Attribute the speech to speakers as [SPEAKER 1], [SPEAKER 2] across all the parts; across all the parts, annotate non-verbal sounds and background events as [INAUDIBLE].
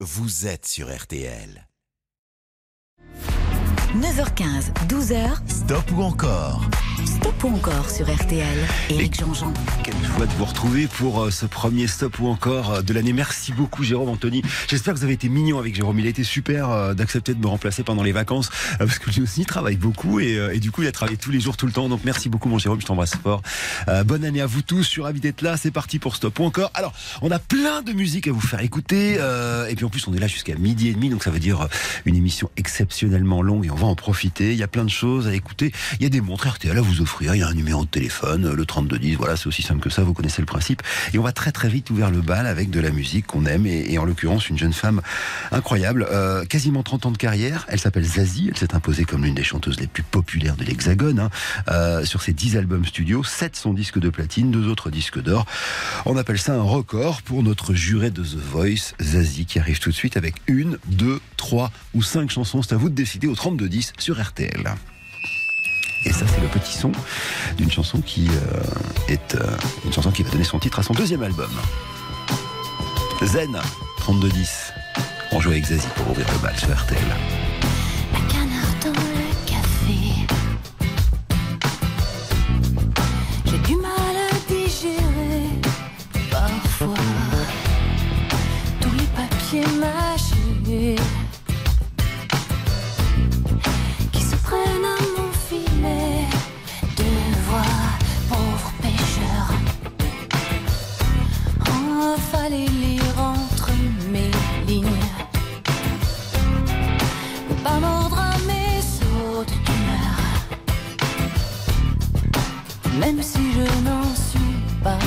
[SPEAKER 1] vous êtes sur RTL.
[SPEAKER 2] 9h15, 12h.
[SPEAKER 1] Stop ou encore
[SPEAKER 2] Stop ou encore sur RTL. Éric Jean-Jean.
[SPEAKER 3] Quelle joie de vous retrouver pour euh, ce premier stop ou encore euh, de l'année. Merci beaucoup Jérôme Anthony. J'espère que vous avez été mignon avec Jérôme. Il a été super euh, d'accepter de me remplacer pendant les vacances parce que lui aussi il travaille beaucoup et, du coup il a travaillé tous les jours, tout le temps. Donc merci beaucoup mon Jérôme, je t'embrasse fort. bonne année à vous tous. Je suis ravi d'être là. C'est parti pour stop ou encore. Alors on a plein de musique à vous faire écouter et puis en plus on est là jusqu'à midi et demi donc ça veut dire une émission exceptionnellement longue et on va en profiter. Il y a plein de choses à écouter. Il y a des montres RTL à vous offrir. Il y a un numéro de téléphone, le 3210. Voilà, c'est aussi simple que ça. Vous connaissez le principe. Et on va très très vite ouvrir le bal avec de la musique qu'on aime et, en l'occurrence une jeune femme incroyable, euh, quasiment 30 ans de carrière. Elle s'appelle Zazie. Elle s'est imposée comme l'une des chanteuses les plus populaires de l'Hexagone. Hein. Euh, sur ses 10 albums studio, 7 sont disques de platine, deux autres disques d'or. On appelle ça un record pour notre juré de The Voice, Zazie, qui arrive tout de suite avec une, deux, trois ou cinq chansons. C'est à vous de décider au 32 sur RTL. Et ça, c'est le petit son d'une chanson qui euh, est euh, une chanson qui va donner son titre à son deuxième album. Zen, 3210. On joue avec Zazie pour ouvrir le bal sur RTL.
[SPEAKER 4] Fallait lire entre mes lignes. Ne pas mordre à mes sautes d'humeur. Même si je n'en suis pas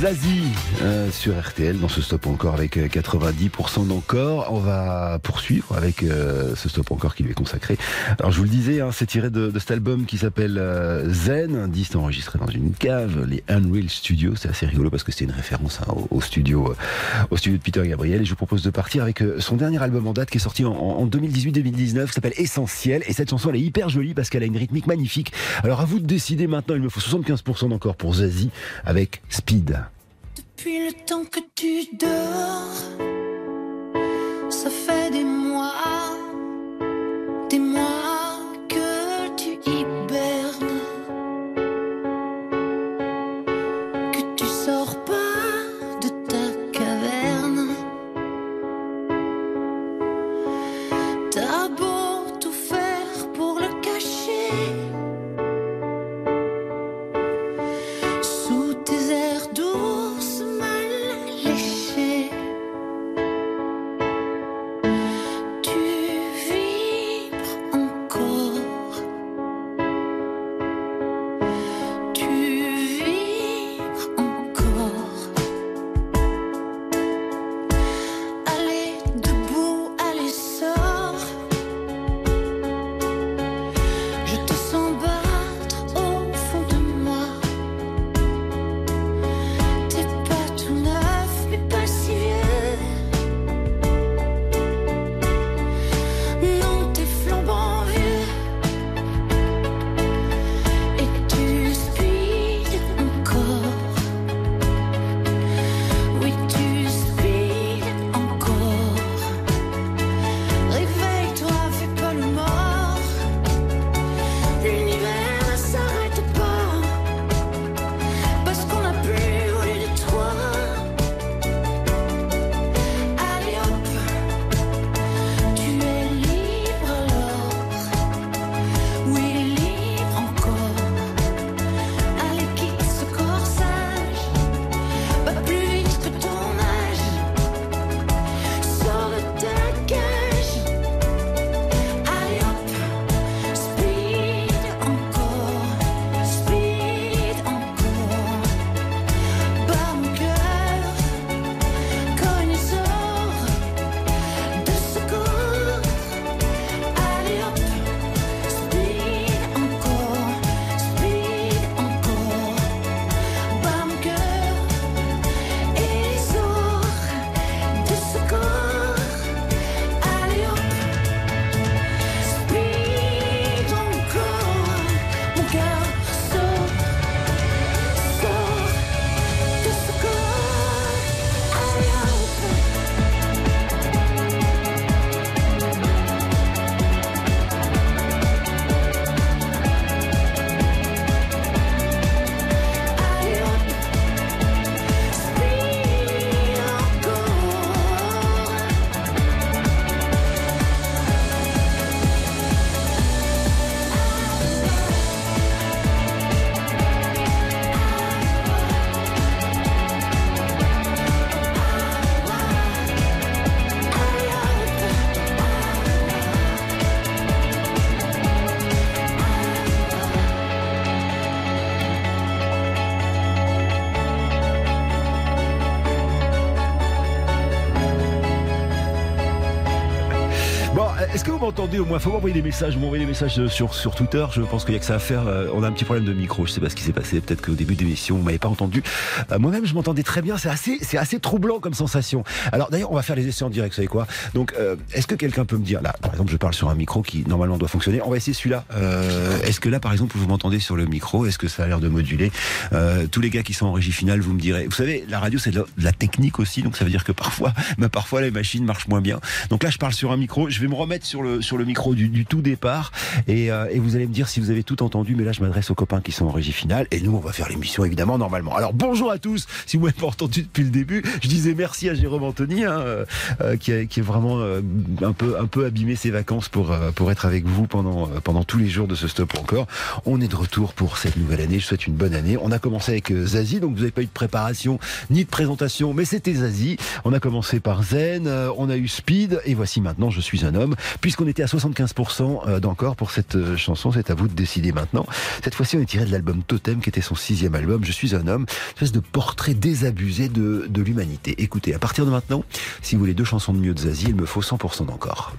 [SPEAKER 3] Zazie, euh, sur RTL dans ce stop encore avec euh, 90% d'encore. On va poursuivre avec euh, ce stop encore qui lui est consacré. Alors je vous le disais, hein, c'est tiré de, cet album qui s'appelle euh, Zen, un disque enregistré dans une cave, les Unreal Studios. C'est assez rigolo parce que c'est une référence hein, au, studio, euh, au studio de Peter Gabriel. Et je vous propose de partir avec euh, son dernier album en date qui est sorti en, en 2018-2019, qui s'appelle Essentiel. Et cette chanson elle est hyper jolie parce qu'elle a une rythmique magnifique. Alors à vous de décider maintenant. Il me faut 75% d'encore pour Zazie avec Speed.
[SPEAKER 4] Depuis le temps que tu dors, ça fait des mois, des mois
[SPEAKER 3] m'entendez au moins Faut m'envoyer des messages. Vous m'envoyez des messages sur, sur Twitter. Je pense qu'il y a que ça à faire. Euh, On a un petit problème de micro. Je sais pas ce qui s'est passé. Peut-être qu'au début de l'émission, vous m'avez pas entendu. Euh, Moi-même, je m'entendais très bien. C'est assez, c'est assez troublant comme sensation. Alors d'ailleurs, on va faire les essais en direct. Vous savez quoi? Donc, euh, est-ce que quelqu'un peut me dire là, par exemple, je parle sur un micro qui normalement doit fonctionner. On va essayer celui-là. Euh, est-ce que là, par exemple, vous m'entendez sur le micro? Est-ce que ça a l'air de moduler? Euh, Tous les gars qui sont en régie finale, vous me direz. Vous savez, la radio, c'est de, de la technique aussi. Donc ça veut dire que parfois, [LAUGHS] bah, parfois les machines marchent moins bien. Donc là, je parle sur un micro. Je vais me remettre sur le sur le micro du, du tout départ et, euh, et vous allez me dire si vous avez tout entendu. Mais là, je m'adresse aux copains qui sont en régie finale et nous, on va faire l'émission évidemment normalement. Alors bonjour à tous. Si vous m'avez pas entendu depuis le début, je disais merci à Jérôme Anthony hein, euh, euh, qui, a, qui est vraiment euh, un peu un peu abîmé ses vacances pour euh, pour être avec vous pendant euh, pendant tous les jours de ce stop encore. On est de retour pour cette nouvelle année. Je souhaite une bonne année. On a commencé avec Zazie, donc vous n'avez pas eu de préparation ni de présentation, mais c'était Zazie. On a commencé par Zen, on a eu Speed, et voici maintenant Je suis un homme.
[SPEAKER 4] Puisqu'on était à 75% euh, d'encore pour cette euh, chanson, c'est à vous de décider maintenant. Cette fois-ci, on est tiré de l'album Totem, qui était son sixième album. Je suis un homme, une espèce de portrait désabusé de, de l'humanité. Écoutez, à partir de maintenant, si vous voulez deux chansons de mieux de Zazie, il me faut 100% d'encore.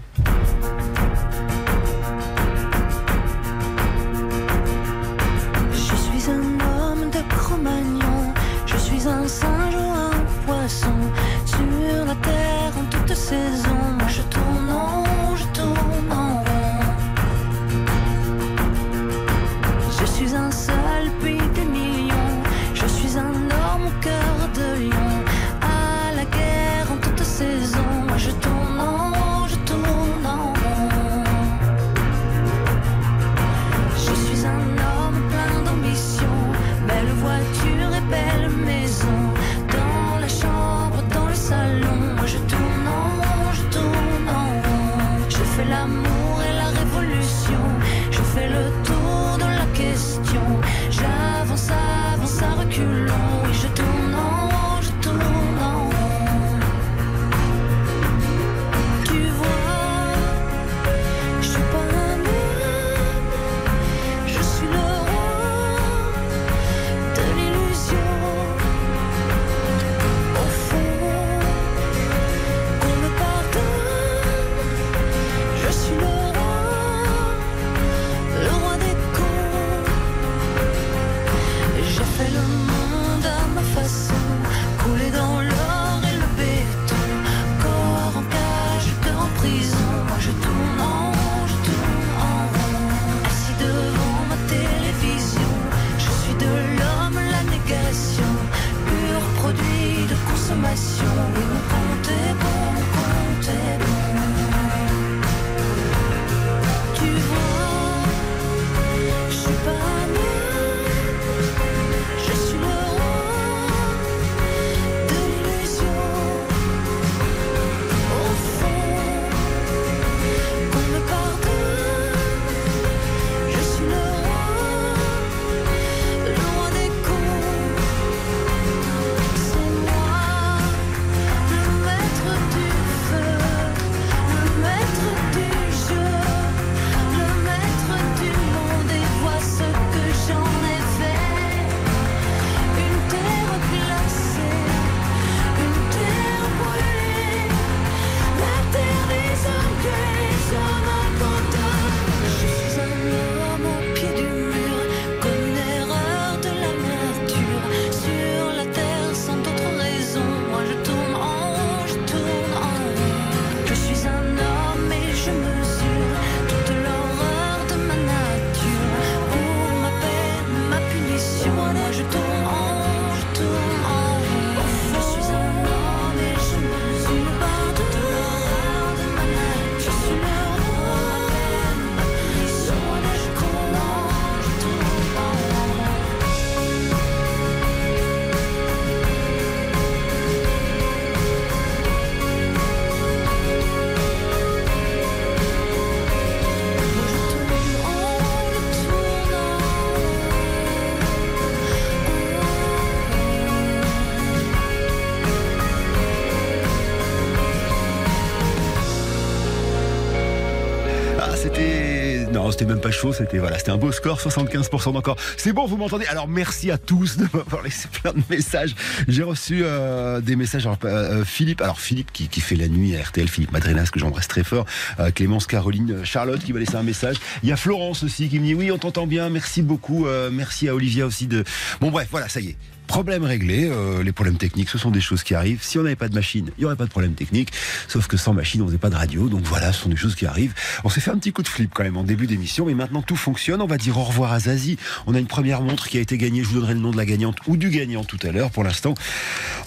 [SPEAKER 4] Même pas chaud, c'était voilà, c'était un beau score, 75% d'encore. C'est bon, vous m'entendez? Alors merci à tous de [LAUGHS] m'avoir laissé plein de messages. J'ai reçu euh, des messages. Alors, euh, Philippe, alors Philippe qui, fait la nuit à RTL, Philippe Madrenas que j'embrasse très fort, euh, Clémence, Caroline, euh, Charlotte qui m'a laissé un message. Il y a Florence aussi qui me dit oui, on t'entend bien, merci beaucoup, euh, merci à Olivia aussi de. Bon bref, voilà, ça y est. Problème réglé, euh, les problèmes techniques, ce sont des choses qui arrivent. Si on n'avait pas de machine, il n'y aurait pas de problème technique. Sauf que sans machine, on faisait pas de radio. Donc voilà, ce sont des choses qui arrivent. On s'est fait un petit coup de flip quand même en début d'émission, mais maintenant tout fonctionne. On va dire au revoir à Zazie. On a une première montre qui a été gagnée. Je vous donnerai le nom de la gagnante ou du gagnant tout à l'heure. Pour l'instant,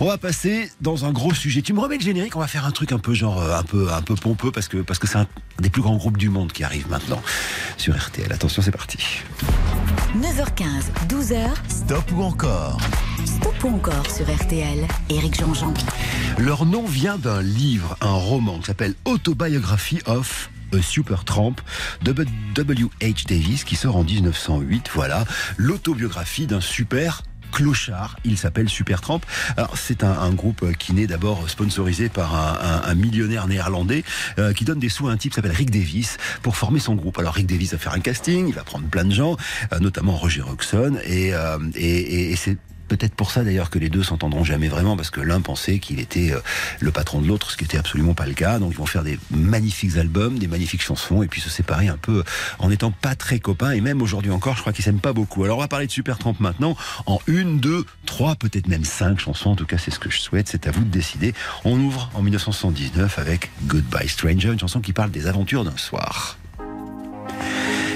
[SPEAKER 4] on va passer dans un gros sujet. Tu me remets le générique On va faire un truc un peu genre euh, un peu un peu pompeux parce que parce que c'est un des plus grands groupes du monde qui arrive maintenant sur RTL. Attention, c'est parti.
[SPEAKER 5] 9h15, 12h,
[SPEAKER 1] Stop ou encore?
[SPEAKER 5] Stop ou encore sur RTL. Éric Jean-Jean.
[SPEAKER 4] Leur nom vient d'un livre, un roman qui s'appelle Autobiography of a Super Tramp de W.H. Davis qui sort en 1908. Voilà, l'autobiographie d'un super
[SPEAKER 3] clochard. Il s'appelle Supertramp. Alors c'est un, groupe qui naît d'abord sponsorisé par un, millionnaire néerlandais euh, qui donne des sous à un type qui s'appelle Rick Davis pour former son groupe. Alors Rick Davis va faire un casting, il va prendre plein de gens, euh, notamment Roger et, euh, et- et c'est Peut-être pour ça d'ailleurs que les deux s'entendront jamais vraiment parce que l'un pensait qu'il était euh, le patron de l'autre, ce qui était absolument pas le cas. Donc ils vont faire des magnifiques albums, des magnifiques chansons et puis se séparer un peu en n'étant pas très copains et même aujourd'hui encore, je crois qu'ils s'aiment pas beaucoup. Alors on va parler de Supertramp maintenant en une, deux, trois, peut-être même cinq chansons. En tout cas, c'est ce que je souhaite. C'est à vous de décider. On ouvre en 1979 avec Goodbye Stranger, une chanson qui parle des aventures d'un soir.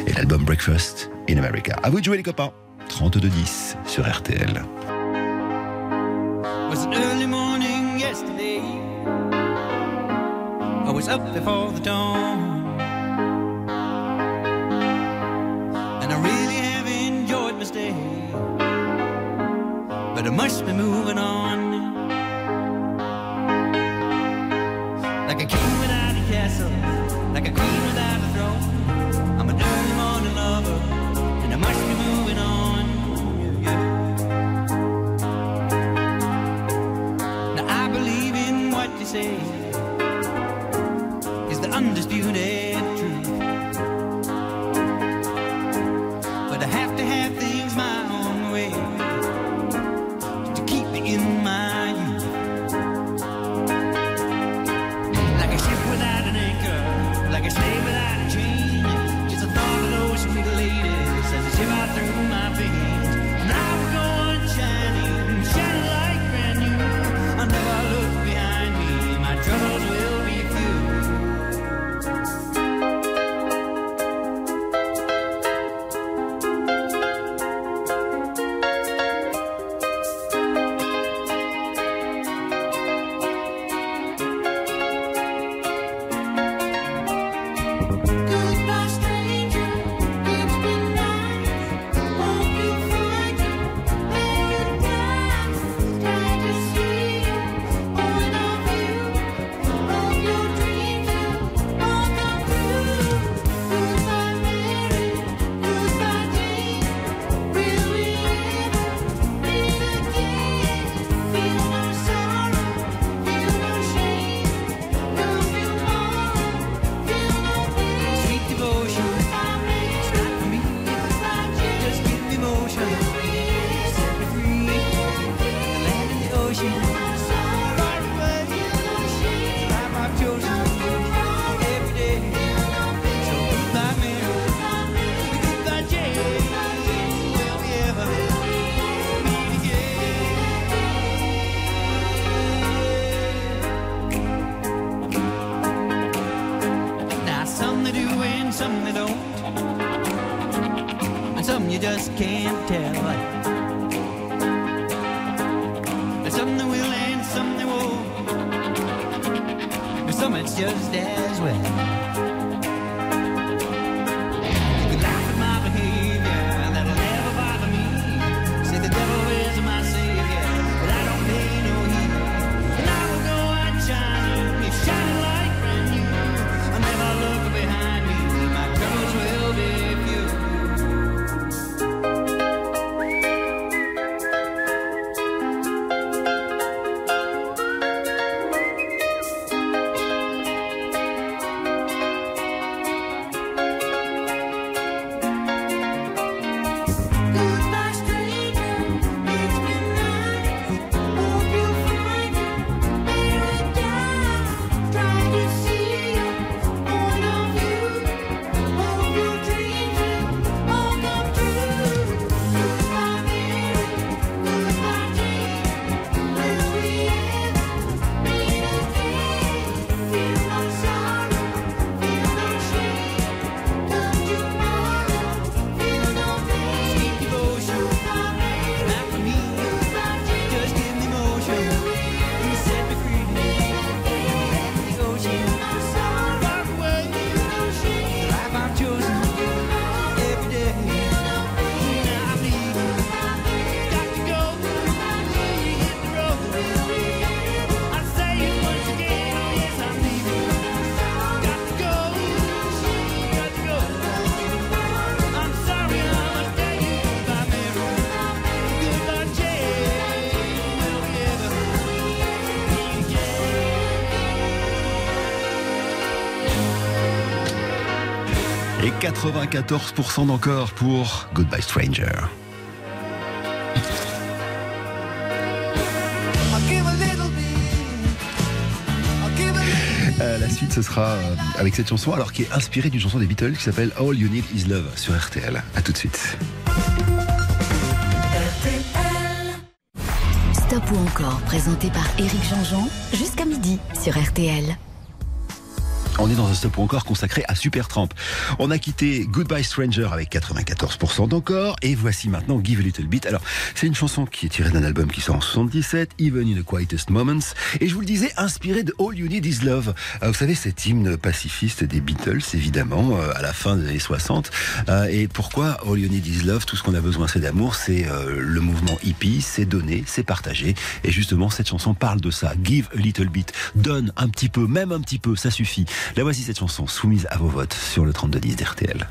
[SPEAKER 3] Et l'album Breakfast in America. À vous de jouer les copains. 32-10 sur RTL.
[SPEAKER 6] Was an early morning yesterday. I was up before the dawn. And I really have enjoyed my stay. But I must be moving on. Like a king without a castle, like a queen without a throne. I'm an early morning lover, and I must in what you say is the undisputed
[SPEAKER 3] 94% d'encore pour Goodbye Stranger.
[SPEAKER 6] A a
[SPEAKER 3] Euh, la suite, ce sera euh, avec cette chanson, alors qui est inspirée d'une chanson des Beatles qui s'appelle All You Need Is Love sur RTL. À tout de suite.
[SPEAKER 2] Stop ou encore, présenté par Éric Jean-Jean, jusqu'à midi sur RTL.
[SPEAKER 3] On est dans un stop encore consacré à Supertramp. On a quitté Goodbye Stranger avec 94% d'encore et voici maintenant Give a Little Bit. Alors, c'est une chanson qui est tirée d'un album qui sort en 77, Even in the Quietest Moments, et je vous le disais, inspirée de All You Need Is Love. Euh, vous savez, cet hymne pacifiste des Beatles, évidemment, euh, à la fin des années 60. Euh, et pourquoi All You Need Is Love Tout ce qu'on a besoin, c'est d'amour. C'est le mouvement hippie, c'est donner, c'est partager. Et justement, cette chanson parle de ça. Give a Little Bit. Donne un petit peu, même un petit peu, ça suffit. La voici cette chanson soumise à vos votes sur le 3210 d'RTL.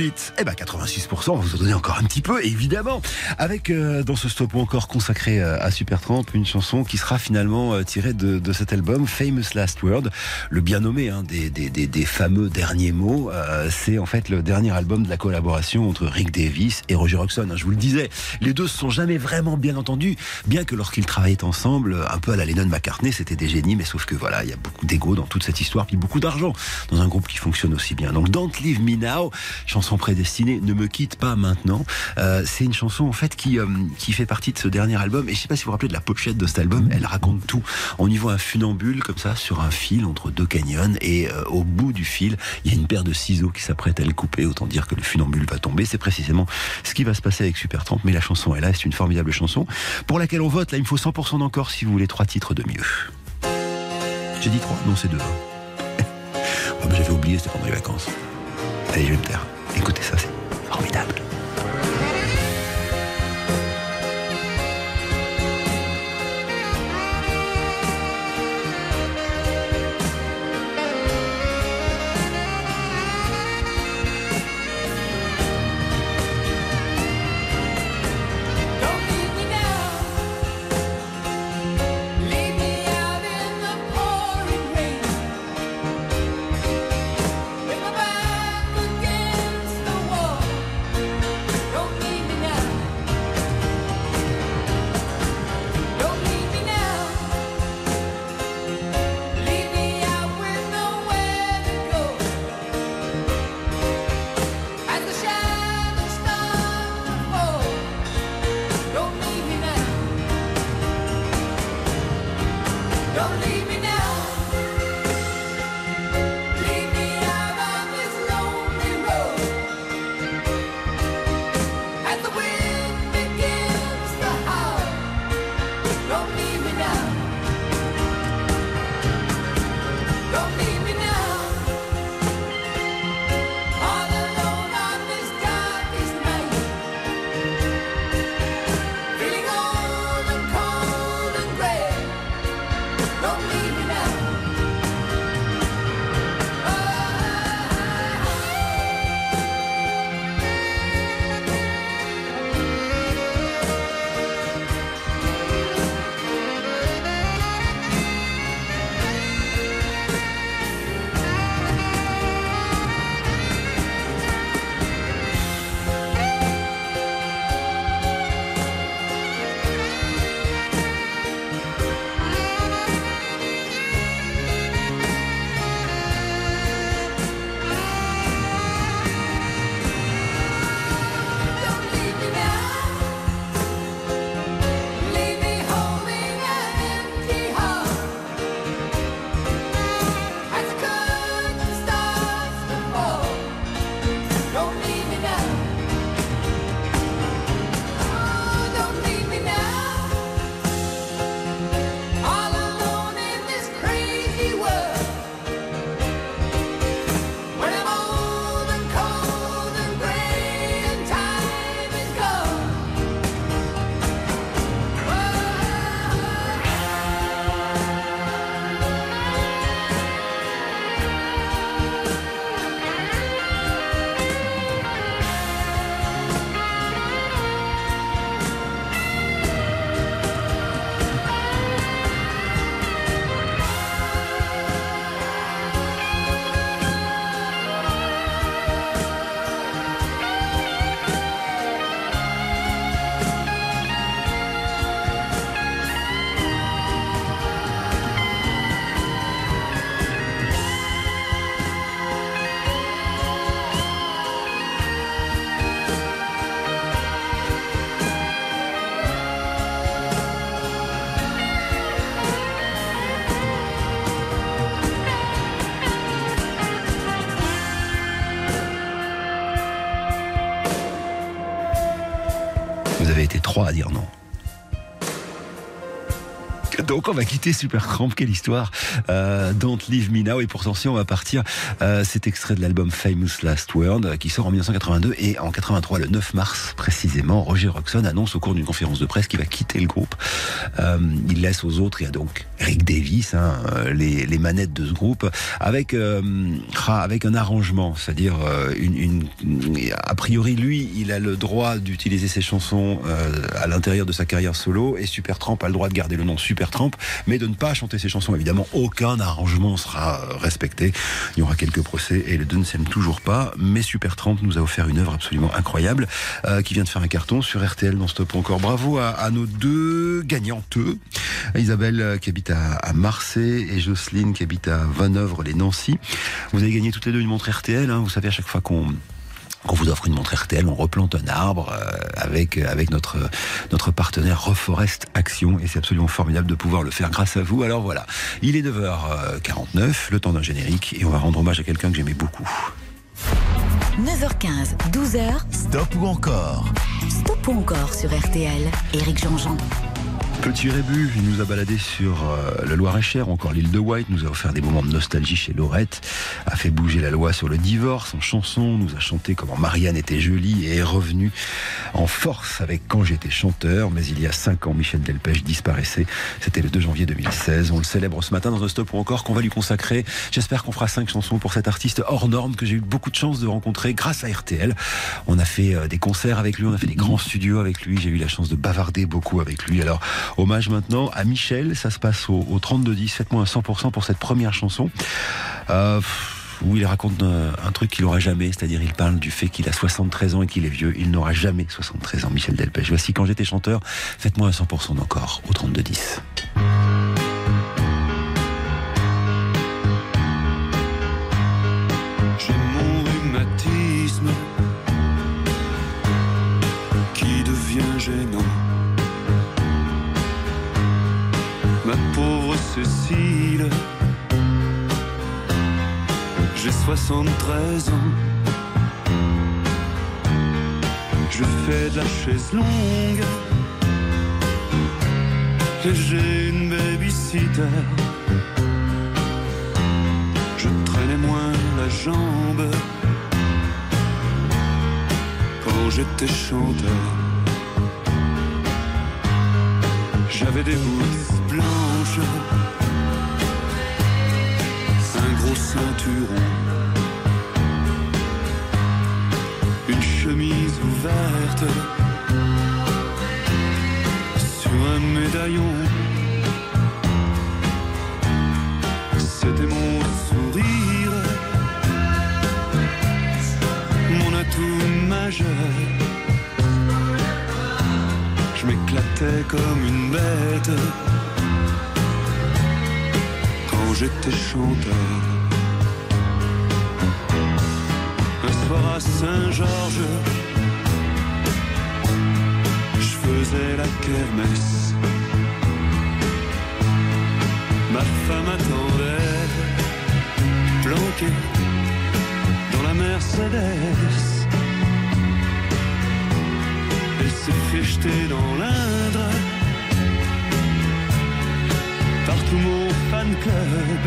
[SPEAKER 6] A Little Bit.
[SPEAKER 3] Eh ben 86%, on va vous en donner encore un petit peu, évidemment. Avec euh, dans ce stop encore consacré euh, à Supertramp, une chanson qui sera finalement euh, tirée de, de cet album, Famous Last Word, le bien nommé hein, des, des, des, des fameux derniers mots. Euh, C'est en fait le dernier album de la collaboration entre Rick Davis et Roger Hodgson. hein. Je vous le disais, les deux se sont jamais vraiment bien entendus, bien que lorsqu'ils travaillaient ensemble, un peu à la Lennon McCartney, c'était des génies, mais sauf que voilà, il y a beaucoup d'ego dans toute cette histoire, puis beaucoup d'argent dans un groupe qui fonctionne aussi bien. Donc Don't Leave Me Now, chanson prédestinée, ne me quitte pas maintenant. Euh, c'est une chanson en fait qui euh, qui fait partie de ce dernier album. Et je sais pas si vous vous rappelez de la pochette de cet album, elle raconte tout. On y voit un funambule comme ça sur un fil entre deux canyons et euh, au bout du fil, il y a une paire de ciseaux qui s'apprête à le couper. Autant dire que le funambule va tomber. C'est précisément ce qui va se passer avec Supertramp. Mais la chanson est là, c'est une formidable chanson pour laquelle on vote. Là, il me faut 100% d'encore si vous voulez trois titres de mieux. J'ai dit trois, non c'est deux. hein. [LAUGHS] Oh, J'avais oublié, c'était pendant les vacances. Allez, je vais me taire. Écoutez ça, c'est formidable. Donc on va quitter Supertramp, quelle histoire. Euh, Don't Leave Me Now. Et pour si on va partir. Euh, cet extrait de l'album Famous Last Word euh, qui sort en 1982 et en 83, le 9 mars précisément, Roger Roxon annonce au cours d'une conférence de presse qu'il va quitter le groupe. Euh, il laisse aux autres, il y a donc Rick Davis, hein, euh, les, les manettes de ce groupe, avec euh, ah, avec un arrangement, c'est-à-dire euh, une, une, a priori lui, il a le droit d'utiliser ses chansons euh, à l'intérieur de sa carrière solo et Supertramp a le droit de garder le nom Supertramp, mais de ne pas chanter ses chansons. Évidemment, aucun arrangement sera euh, respecté. Il y aura quelques procès et les deux ne s'aiment toujours pas. Mais Supertramp nous a offert une œuvre absolument incroyable euh, qui vient de faire un carton sur RTL dans Stop encore. Bravo à, à nos deux gagnantes, Isabelle qui habite à, à Marseille et Jocelyne qui habite à Vanneuvre-les-Nancy. Vous avez gagné toutes les deux une montre RTL. Hein. Vous savez à chaque fois qu'on qu'on vous offre une montre RTL, on replante un arbre euh, avec avec notre notre partenaire Reforest Action et c'est absolument formidable de pouvoir le faire grâce à vous. Alors voilà, il est 9h49, le temps d'un générique et on va rendre hommage à quelqu'un que j'aimais beaucoup.
[SPEAKER 2] 9h15, 12h,
[SPEAKER 1] Stop ou encore?
[SPEAKER 2] Stop ou encore sur RTL. Éric Jean-Jean.
[SPEAKER 3] Petit Rébu, il nous a baladé sur euh, le Loir-et-Cher, encore l'île de White, nous a offert des moments de nostalgie chez Laurette, a fait bouger la loi sur le divorce en chanson, nous a chanté comment Marianne était jolie et est revenue en force avec Quand j'étais chanteur, mais il y a cinq ans, Michel Delpech disparaissait, c'était le 2 janvier 2016, on le célèbre ce matin dans un stop ou encore qu'on va lui consacrer, j'espère qu'on fera cinq chansons pour cet artiste hors norme que j'ai eu beaucoup de chance de rencontrer grâce à RTL, on a fait euh, des concerts avec lui, on a fait des grands studios avec lui, j'ai eu la chance de bavarder beaucoup avec lui, alors Hommage maintenant à Michel, ça se passe au, au 32-10, faites-moi un 100% pour cette première chanson. Euh, où il raconte un, un truc qu'il n'aura jamais, c'est-à-dire il parle du fait qu'il a 73 ans et qu'il est vieux. Il n'aura jamais 73 ans, Michel Delpech. Voici quand j'étais chanteur, faites-moi un 100% d'encore au 32-10.
[SPEAKER 7] Cécile, j'ai 73 ans. Je fais de la chaise longue et j'ai une babysitter. Je traînais moins la jambe quand j'étais chanteur. J'avais des boules blanches, un gros ceinturon, une chemise ouverte. Sur un médaillon. C'était mon sourire, mon atout majeur. Je m'éclatais comme une bête j'étais chanteur. Un soir à Saint-Georges, je faisais la kermesse. Ma femme attendait, planquée dans la Mercedes. Elle s'est fait jeter dans l'Indre tout mon fan club.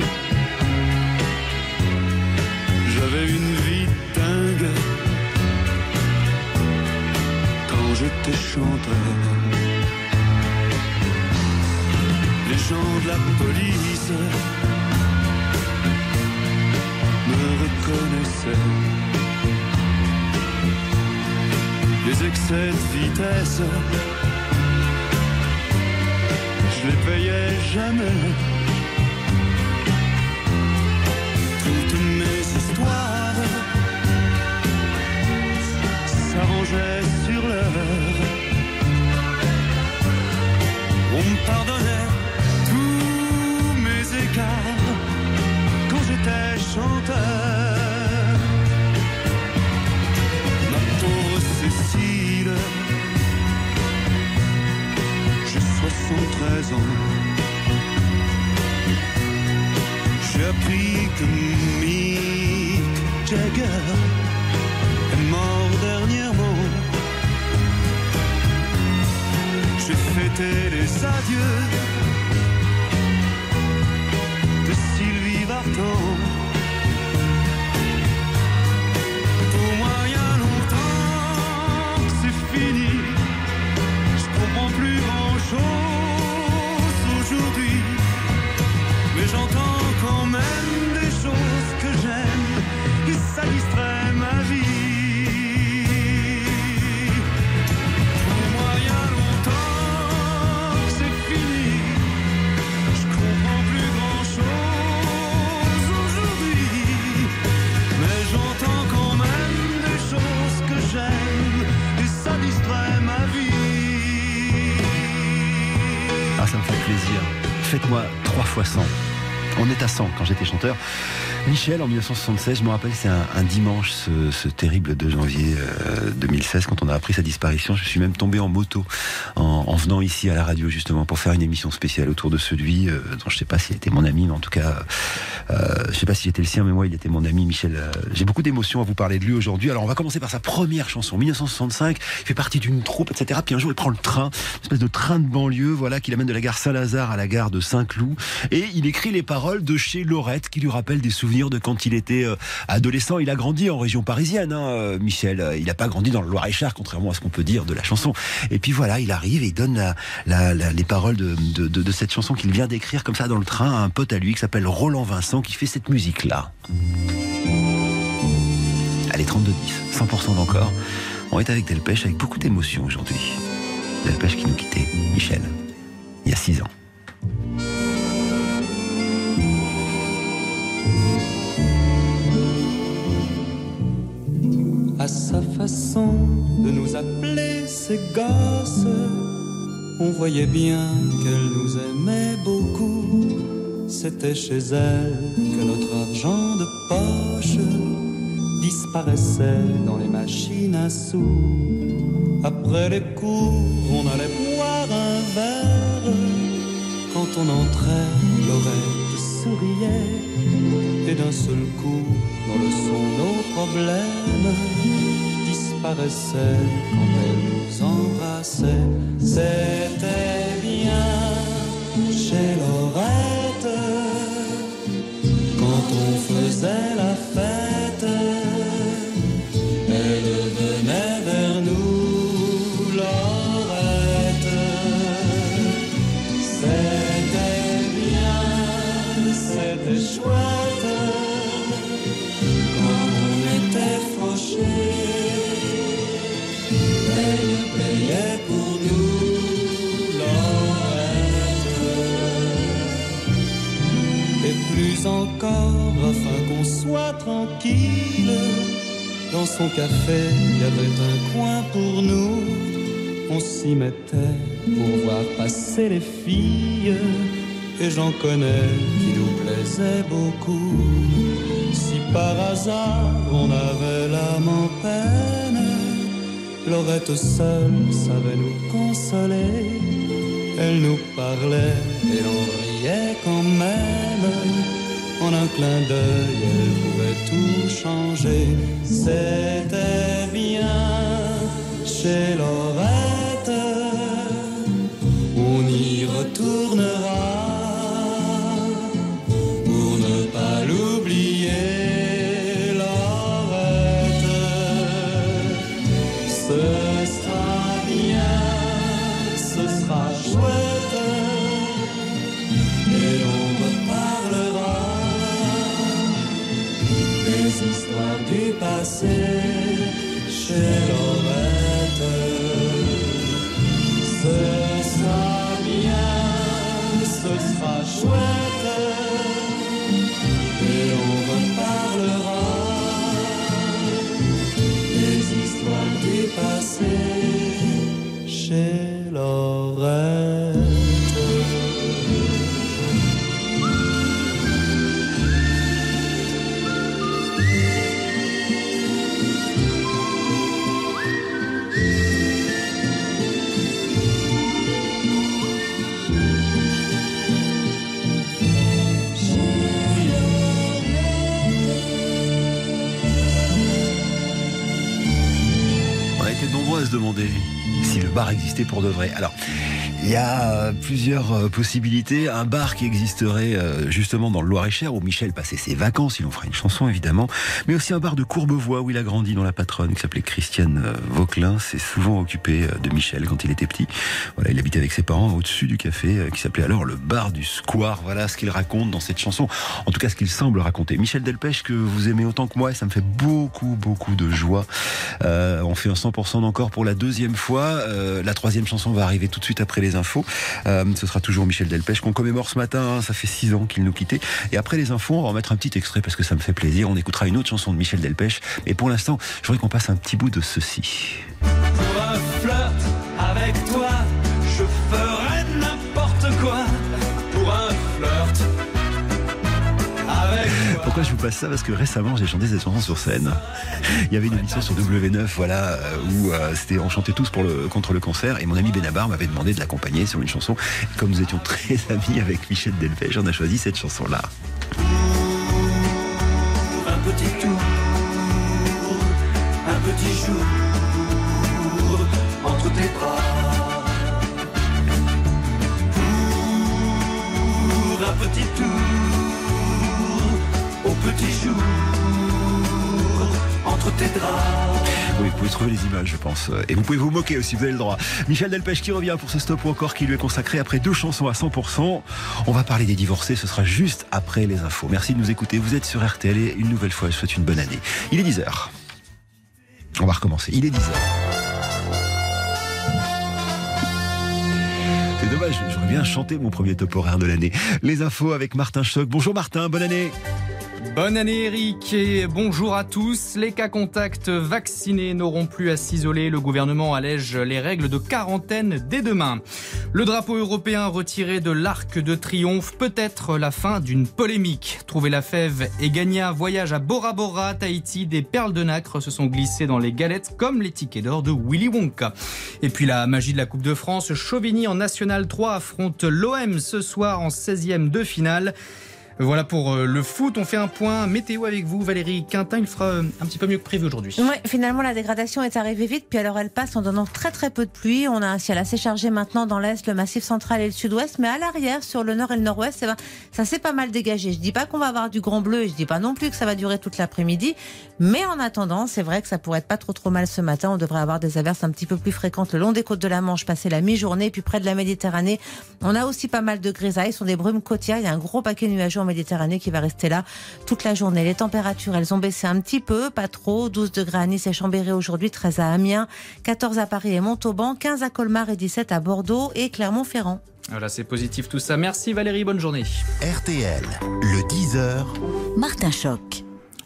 [SPEAKER 7] J'avais une vie dingue quand j'étais chanteur. Les gens de la police me reconnaissaient. Les excès de vitesse, je les payais jamais. Toutes mes histoires s'arrangeaient J'ai appris que Mick Jagger est mort dernièrement. J'ai fêté les adieux de Sylvie Vartan. Même des choses que j'aime et ça distrait ma vie. Pour moi, il y a longtemps c'est fini. Je comprends plus grand chose aujourd'hui. Mais j'entends quand même des choses que j'aime et ça distrait ma vie.
[SPEAKER 3] Ah, ça me fait plaisir. Faites-moi trois fois 100. On est à 100 quand j'étais chanteur. Michel, en 1976, je me rappelle, c'est un, dimanche, ce, terrible 2 janvier euh, 2016, quand on a appris sa disparition. Je suis même tombé en moto en, en venant ici à la radio, justement, pour faire une émission spéciale autour de celui euh, dont je sais pas s'il était mon ami, mais en tout cas, euh, je sais pas s'il était le sien, mais moi, il était mon ami, Michel. Euh, J'ai beaucoup d'émotions à vous parler de lui aujourd'hui. Alors, on va commencer par sa première chanson, 1965. Il fait partie d'une troupe, etc. Puis un jour, il prend le train, une espèce de train de banlieue, voilà, qui l'amène de la gare Saint-Lazare à la gare de Saint-Cloud. Et il écrit les paroles de chez Lorette, qui lui rappellent des souvenirs de quand il était euh, adolescent. Il a grandi en région parisienne, hein, euh, Michel. Il n'a pas grandi dans le Loir-et-Cher, contrairement à ce qu'on peut dire de la chanson. Et puis voilà, il arrive et il donne la- la- la- les paroles de, de- de- de cette chanson qu'il vient d'écrire comme ça dans le train à un pote à lui qui s'appelle Roland Vincent, qui fait cette musique-là. Allez, 32-10, 100% d'encore. On est avec Delpech avec beaucoup d'émotion aujourd'hui. Delpech qui nous quittait, Michel, il y a 6 ans.
[SPEAKER 7] À sa façon de nous appeler ses gosses, on voyait bien qu'elle nous aimait beaucoup. C'était chez elle que notre argent de poche disparaissait dans les machines à sous. Après les cours, on allait boire un verre. Quand on entrait, Lorette souriait. Et d'un seul coup, dans le son, nos problèmes disparaissaient quand elle nous embrassait. C'était bien chez Lorette on faisait la fête. Elle venait vers nous, Lorette. C'était bien, c'était chouette quand on était fauchés. Elle payait pour nous, Lorette. Et plus soit tranquille, dans son café, il y avait un coin pour nous. On s'y mettait pour voir passer les filles. Et j'en connais qui nous plaisaient beaucoup. Si par hasard on avait l'âme en peine, Lorette seule savait nous consoler. Elle nous parlait et l'on riait quand même. En un clin d'œil, elle pouvait tout changer. C'était bien chez Lorette.
[SPEAKER 3] Demander si le bar existait pour de vrai. Y a euh, plusieurs euh, possibilités. Un bar qui existerait euh, justement dans le Loir-et-Cher où Michel passait ses vacances, il en fera une chanson évidemment, mais aussi un bar de Courbevoie où il a grandi dans la patronne qui s'appelait Christiane Vauquelin. C'est souvent occupé de Michel quand il était petit. Voilà, il habitait avec ses parents au-dessus du café qui s'appelait alors le bar du Square. Voilà ce qu'il raconte dans cette chanson. En tout cas, ce qu'il semble raconter. Michel Delpech que vous aimez autant que moi et ça me fait beaucoup beaucoup de joie. On fait un 100% d'encore pour la deuxième fois. La troisième chanson va arriver tout de suite après les Euh, ce sera toujours Michel Delpech qu'on commémore ce matin. hein. Ça fait six ans qu'il nous quittait. Et après les infos, on va en mettre un petit extrait parce que ça me fait plaisir. On écoutera une autre chanson de Michel Delpech. Et pour l'instant, je voudrais qu'on passe un petit bout de ceci. Pourquoi je vous passe ça Parce que récemment, j'ai chanté cette chanson sur scène. Il y avait une émission sur W9, voilà, euh, où euh, c'était on chantait tous pour contre le cancer. Et mon ami Benabar m'avait demandé de l'accompagner sur une chanson. Comme nous étions très [LAUGHS] amis avec Michel Delpech, on a choisi cette chanson-là.
[SPEAKER 7] Un petit tour, un petit entre tes entre tes draps.
[SPEAKER 3] Oui, vous pouvez trouver les images, je pense. Et vous pouvez vous moquer aussi, vous avez le droit. Michel Delpech qui revient pour ce stop ou encore qui lui est consacré après deux chansons à 100%. On va parler des divorcés, ce sera juste après les infos. Merci de nous écouter. Vous êtes sur RTL et une nouvelle fois, je souhaite une bonne année. Il est 10h. On va recommencer. Il est 10h. C'est dommage, j'aurais bien chanté mon premier top horaire de l'année. Les infos avec Martin Choc. Bonjour Martin, bonne année.
[SPEAKER 8] Bonne année Eric et bonjour à tous. Les cas contacts vaccinés n'auront plus à s'isoler. Le gouvernement allège les règles de quarantaine dès demain. Le drapeau européen retiré de l'Arc de Triomphe peut être la fin d'une polémique. Trouver la fève et gagner un voyage à Bora Bora, Tahiti, des perles de nacre se sont glissées dans les galettes comme les tickets d'or de Willy Wonka. Et puis la magie de la Coupe de France, Chauvigny en National 3 affronte l'OM ce soir en 16e de finale. Voilà pour euh, le foot. On fait un point météo avec vous, Valérie Quintin. Il fera euh, un petit peu mieux que prévu aujourd'hui.
[SPEAKER 9] Finalement, la dégradation est arrivée vite, puis alors elle passe en donnant très très peu de pluie. On a un ciel assez chargé maintenant dans l'est, le massif central et le sud-ouest, mais à l'arrière, sur le nord et le nord-ouest, ça s'est pas mal dégagé. Je dis pas qu'on va avoir du grand bleu, et je dis pas non plus que ça va durer toute l'après-midi, mais en attendant, c'est vrai que ça pourrait être pas trop trop mal ce matin. On devrait avoir des averses un petit peu plus fréquentes le long des côtes de la Manche, passer la mi-journée, puis près de la Méditerranée. On a aussi pas mal de grisailles, ce sont des brumes côtières. Il y a un gros paquet nuageux en Méditerranée qui va rester là toute la journée. Les températures, elles ont baissé un petit peu, pas trop. 12 degrés à Nice et Chambéry aujourd'hui, 13 à Amiens, 14 à Paris et Montauban, 15 à Colmar et 17 à Bordeaux et Clermont-Ferrand.
[SPEAKER 8] Voilà, c'est positif tout ça. Merci Valérie, bonne journée.
[SPEAKER 1] RTL, le 10h,
[SPEAKER 2] Martin Choc.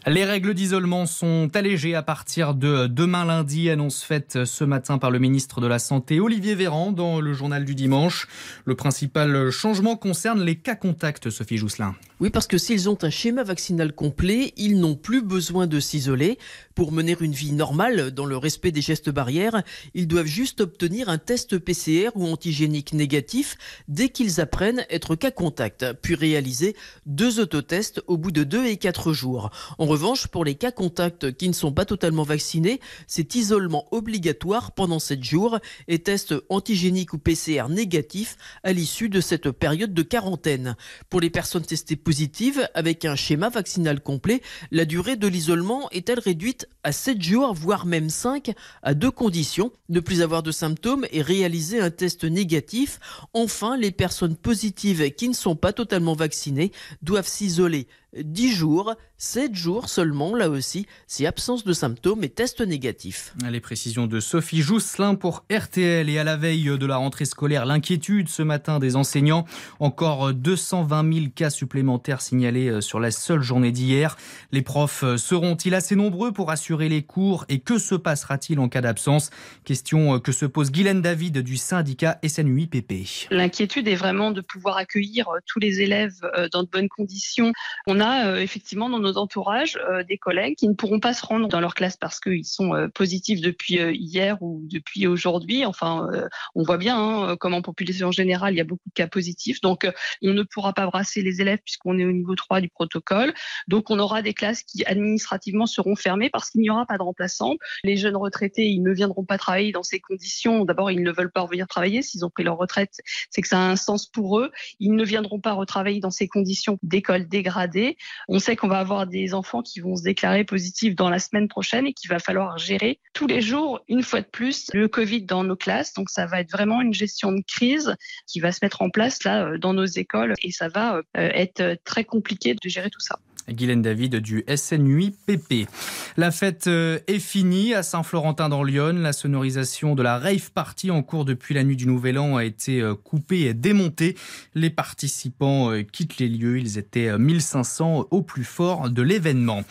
[SPEAKER 8] Les règles d'isolement sont allégées à partir de demain lundi, annonce faite ce matin par le ministre de la Santé Olivier Véran dans le journal du dimanche. Le principal changement concerne les cas contacts, Sophie Jousselin.
[SPEAKER 10] Oui, parce que s'ils ont un schéma vaccinal complet, ils n'ont plus besoin de s'isoler. Pour mener une vie normale, dans le respect des gestes barrières, ils doivent juste obtenir un test PCR ou antigénique négatif dès qu'ils apprennent être cas contact, puis réaliser deux autotests au bout de deux et quatre jours. En revanche, pour les cas contacts qui ne sont pas totalement vaccinés, c'est isolement obligatoire pendant sept jours et test antigénique ou PCR négatif à l'issue de cette période de quarantaine. Pour les personnes testées positives avec un schéma vaccinal complet, la durée de l'isolement est-elle réduite à 7 jours, voire même 5, à deux conditions, ne plus avoir de symptômes et réaliser un test négatif. Enfin, les personnes positives qui ne sont pas totalement vaccinées doivent s'isoler 10 jours, 7 jours seulement, là aussi, si absence de symptômes et test négatif.
[SPEAKER 8] Les précisions de Sophie Jousselin pour RTL et à la veille de la rentrée scolaire, l'inquiétude ce matin des enseignants. Encore 220 000 cas supplémentaires signalés sur la seule journée d'hier. Les profs seront-ils assez nombreux pour assurer les cours et que se passera-t-il en cas d'absence? Question que se pose Guylaine David du syndicat SNUIPP.
[SPEAKER 11] L'inquiétude est vraiment de pouvoir accueillir tous les élèves dans de bonnes conditions. On a euh, effectivement dans nos entourages euh, des collègues qui ne pourront pas se rendre dans leur classe parce qu'ils sont euh, positifs depuis hier ou depuis aujourd'hui. Enfin, on voit bien hein, comme en population générale, il y a beaucoup de cas positifs. Donc, on ne pourra pas brasser les élèves puisqu'on est au niveau 3 du protocole. Donc, on aura des classes qui administrativement seront fermées parce qu'il n'y aura pas de remplaçants. Les jeunes retraités, ils ne viendront pas travailler dans ces conditions. D'abord, ils ne veulent pas revenir travailler. S'ils ont pris leur retraite, c'est que ça a un sens pour eux. Ils ne viendront pas retravailler dans ces conditions d'école dégradée. On sait qu'on va avoir des enfants qui vont se déclarer positifs dans la semaine prochaine et qu'il va falloir gérer tous les jours, une fois de plus, le Covid dans nos classes. Donc, ça va être vraiment une gestion de crise qui va se mettre en place là euh, dans nos écoles et ça va euh, être très compliqué de gérer tout ça.
[SPEAKER 8] Guylaine David du SNUIPP. La fête euh, est finie à Saint-Florentin dans Lyon. La sonorisation de la rave party en cours depuis la nuit du Nouvel An a été euh, coupée et démontée. Les participants euh, quittent les lieux. Ils étaient 1500 au plus fort de l'événement.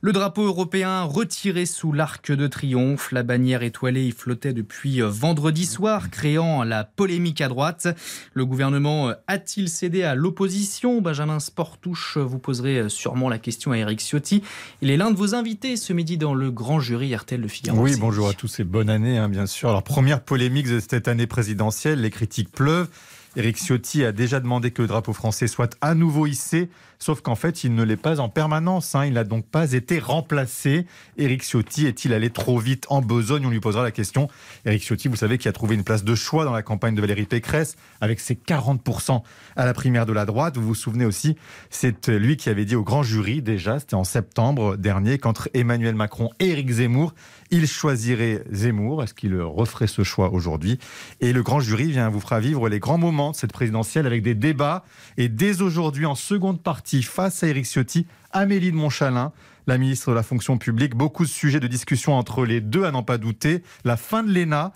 [SPEAKER 8] Le drapeau européen retiré sous l'arc de triomphe. La bannière étoilée y flottait depuis vendredi soir, créant la polémique à droite. Le gouvernement a-t-il cédé à l'opposition? Benjamin Sportouche, vous poserez sûrement la question à Eric Ciotti. Il est l'un de vos invités ce midi dans le grand jury RTL de Figaro.
[SPEAKER 12] Oui, bonjour à tous et bonne année, hein, bien sûr. Alors, première polémique de cette année présidentielle, les critiques pleuvent. Éric Ciotti a déjà demandé que le drapeau français soit à nouveau hissé, sauf qu'en fait, il ne l'est pas en permanence. hein. Il n'a donc pas été remplacé. Éric Ciotti est-il allé trop vite en besogne? On lui posera la question. Éric Ciotti, vous savez, qui a trouvé une place de choix dans la campagne de Valérie Pécresse, avec ses 40% à la primaire de la droite. Vous vous souvenez aussi, c'est lui qui avait dit au grand jury, déjà, c'était en septembre dernier, qu'entre Emmanuel Macron et Éric Zemmour, il choisirait Zemmour. Est-ce qu'il referait ce choix aujourd'hui? Et le grand jury vient vous fera vivre les grands moments de cette présidentielle avec des débats. Et dès aujourd'hui, en seconde partie, face à Éric Ciotti, Amélie de Montchalin, la ministre de la fonction publique, beaucoup de sujets de discussion entre les deux à n'en pas douter. La fin de l'ENA.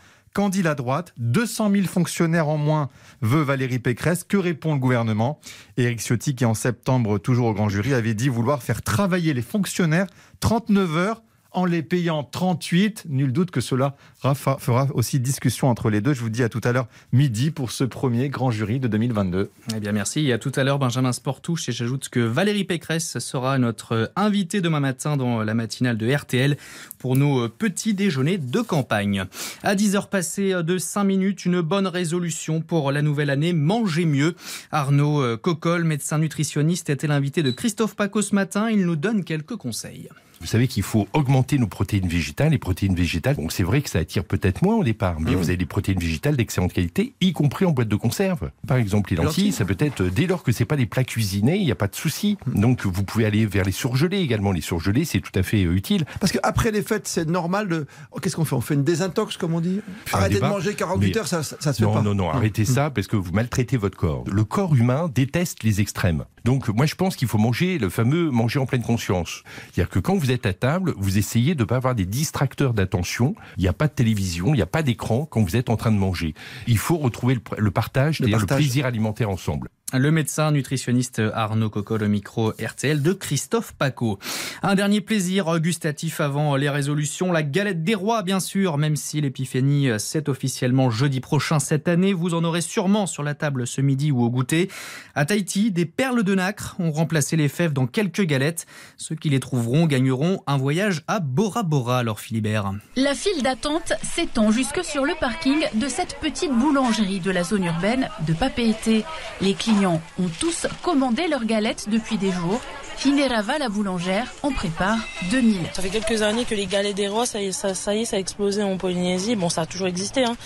[SPEAKER 12] Dit la droite 200 000 fonctionnaires en moins veut Valérie Pécresse. Que répond le gouvernement? Éric Ciotti, qui en septembre, toujours au grand jury, avait dit vouloir faire travailler les fonctionnaires 39 heures en les payant 38. Nul doute que cela fera aussi discussion entre les deux. Je vous dis à tout à l'heure midi pour ce premier grand jury de 2022.
[SPEAKER 8] Eh bien, merci. Et à tout à l'heure, Benjamin Sportouche. Et j'ajoute que Valérie Pécresse sera notre invitée demain matin dans la matinale de RTL pour nos petits déjeuners de campagne. À 10 heures passées de 5 minutes, une bonne résolution pour la nouvelle année. Manger mieux. Arnaud euh, Coccol, médecin nutritionniste, était l'invité de Christophe Paco ce matin. Il nous donne quelques conseils.
[SPEAKER 13] Vous savez qu'il faut augmenter nos protéines végétales. Les protéines végétales, donc c'est vrai que ça attire peut-être moins au départ, mais
[SPEAKER 12] Mmh.
[SPEAKER 13] vous avez des protéines végétales d'excellente qualité, y compris en boîte de conserve. Par exemple, les lentilles,
[SPEAKER 12] Lentilles.
[SPEAKER 13] ça peut être dès lors que c'est pas des plats cuisinés, il n'y a pas de souci. Donc vous pouvez aller vers les surgelés également. Les surgelés, c'est tout à fait euh, utile.
[SPEAKER 14] Parce qu'après les fêtes, c'est normal de. oh, Qu'est-ce qu'on fait? On fait une désintox, comme on dit?
[SPEAKER 13] Faire
[SPEAKER 14] Arrêtez de manger 48
[SPEAKER 13] Mais-
[SPEAKER 14] heures, ça, ça, se fait
[SPEAKER 13] non,
[SPEAKER 14] pas.
[SPEAKER 13] non, non, arrêtez ça parce que vous maltraitez votre corps. Le corps humain déteste les extrêmes. Donc moi je pense qu'il faut manger le fameux manger en pleine conscience. C'est-à-dire que quand vous êtes à table, vous essayez de ne pas avoir des distracteurs d'attention. Il n'y a pas de télévision, il n'y a pas d'écran quand vous êtes en train de manger. Il faut retrouver le, le partage,
[SPEAKER 14] Le
[SPEAKER 13] le plaisir alimentaire ensemble.
[SPEAKER 8] Le médecin nutritionniste Arnaud Coccol au micro RTL de Christophe Paco. Un dernier plaisir gustatif avant les résolutions, la galette des rois bien sûr, même si l'épiphanie c'est officiellement jeudi prochain cette année, vous en aurez sûrement sur la table ce midi ou au goûter. À Tahiti, des perles de nacre ont remplacé les fèves dans quelques galettes. Ceux qui les trouveront gagneront un voyage à Bora Bora, alors Philibert.
[SPEAKER 15] La file d'attente s'étend jusque sur le parking de cette petite boulangerie de la zone urbaine de Papeete. Les ont tous commandé leurs galettes depuis des jours. Finerava, la boulangère, en prépare 2000.
[SPEAKER 16] Ça fait quelques années que les galets des rois, ça y est, ça, ça y est, ça a explosé en Polynésie. Bon, ça a toujours existé, hein.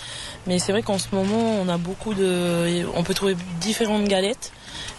[SPEAKER 16] mais c'est vrai qu'en ce moment, on a beaucoup de, on peut trouver différentes galettes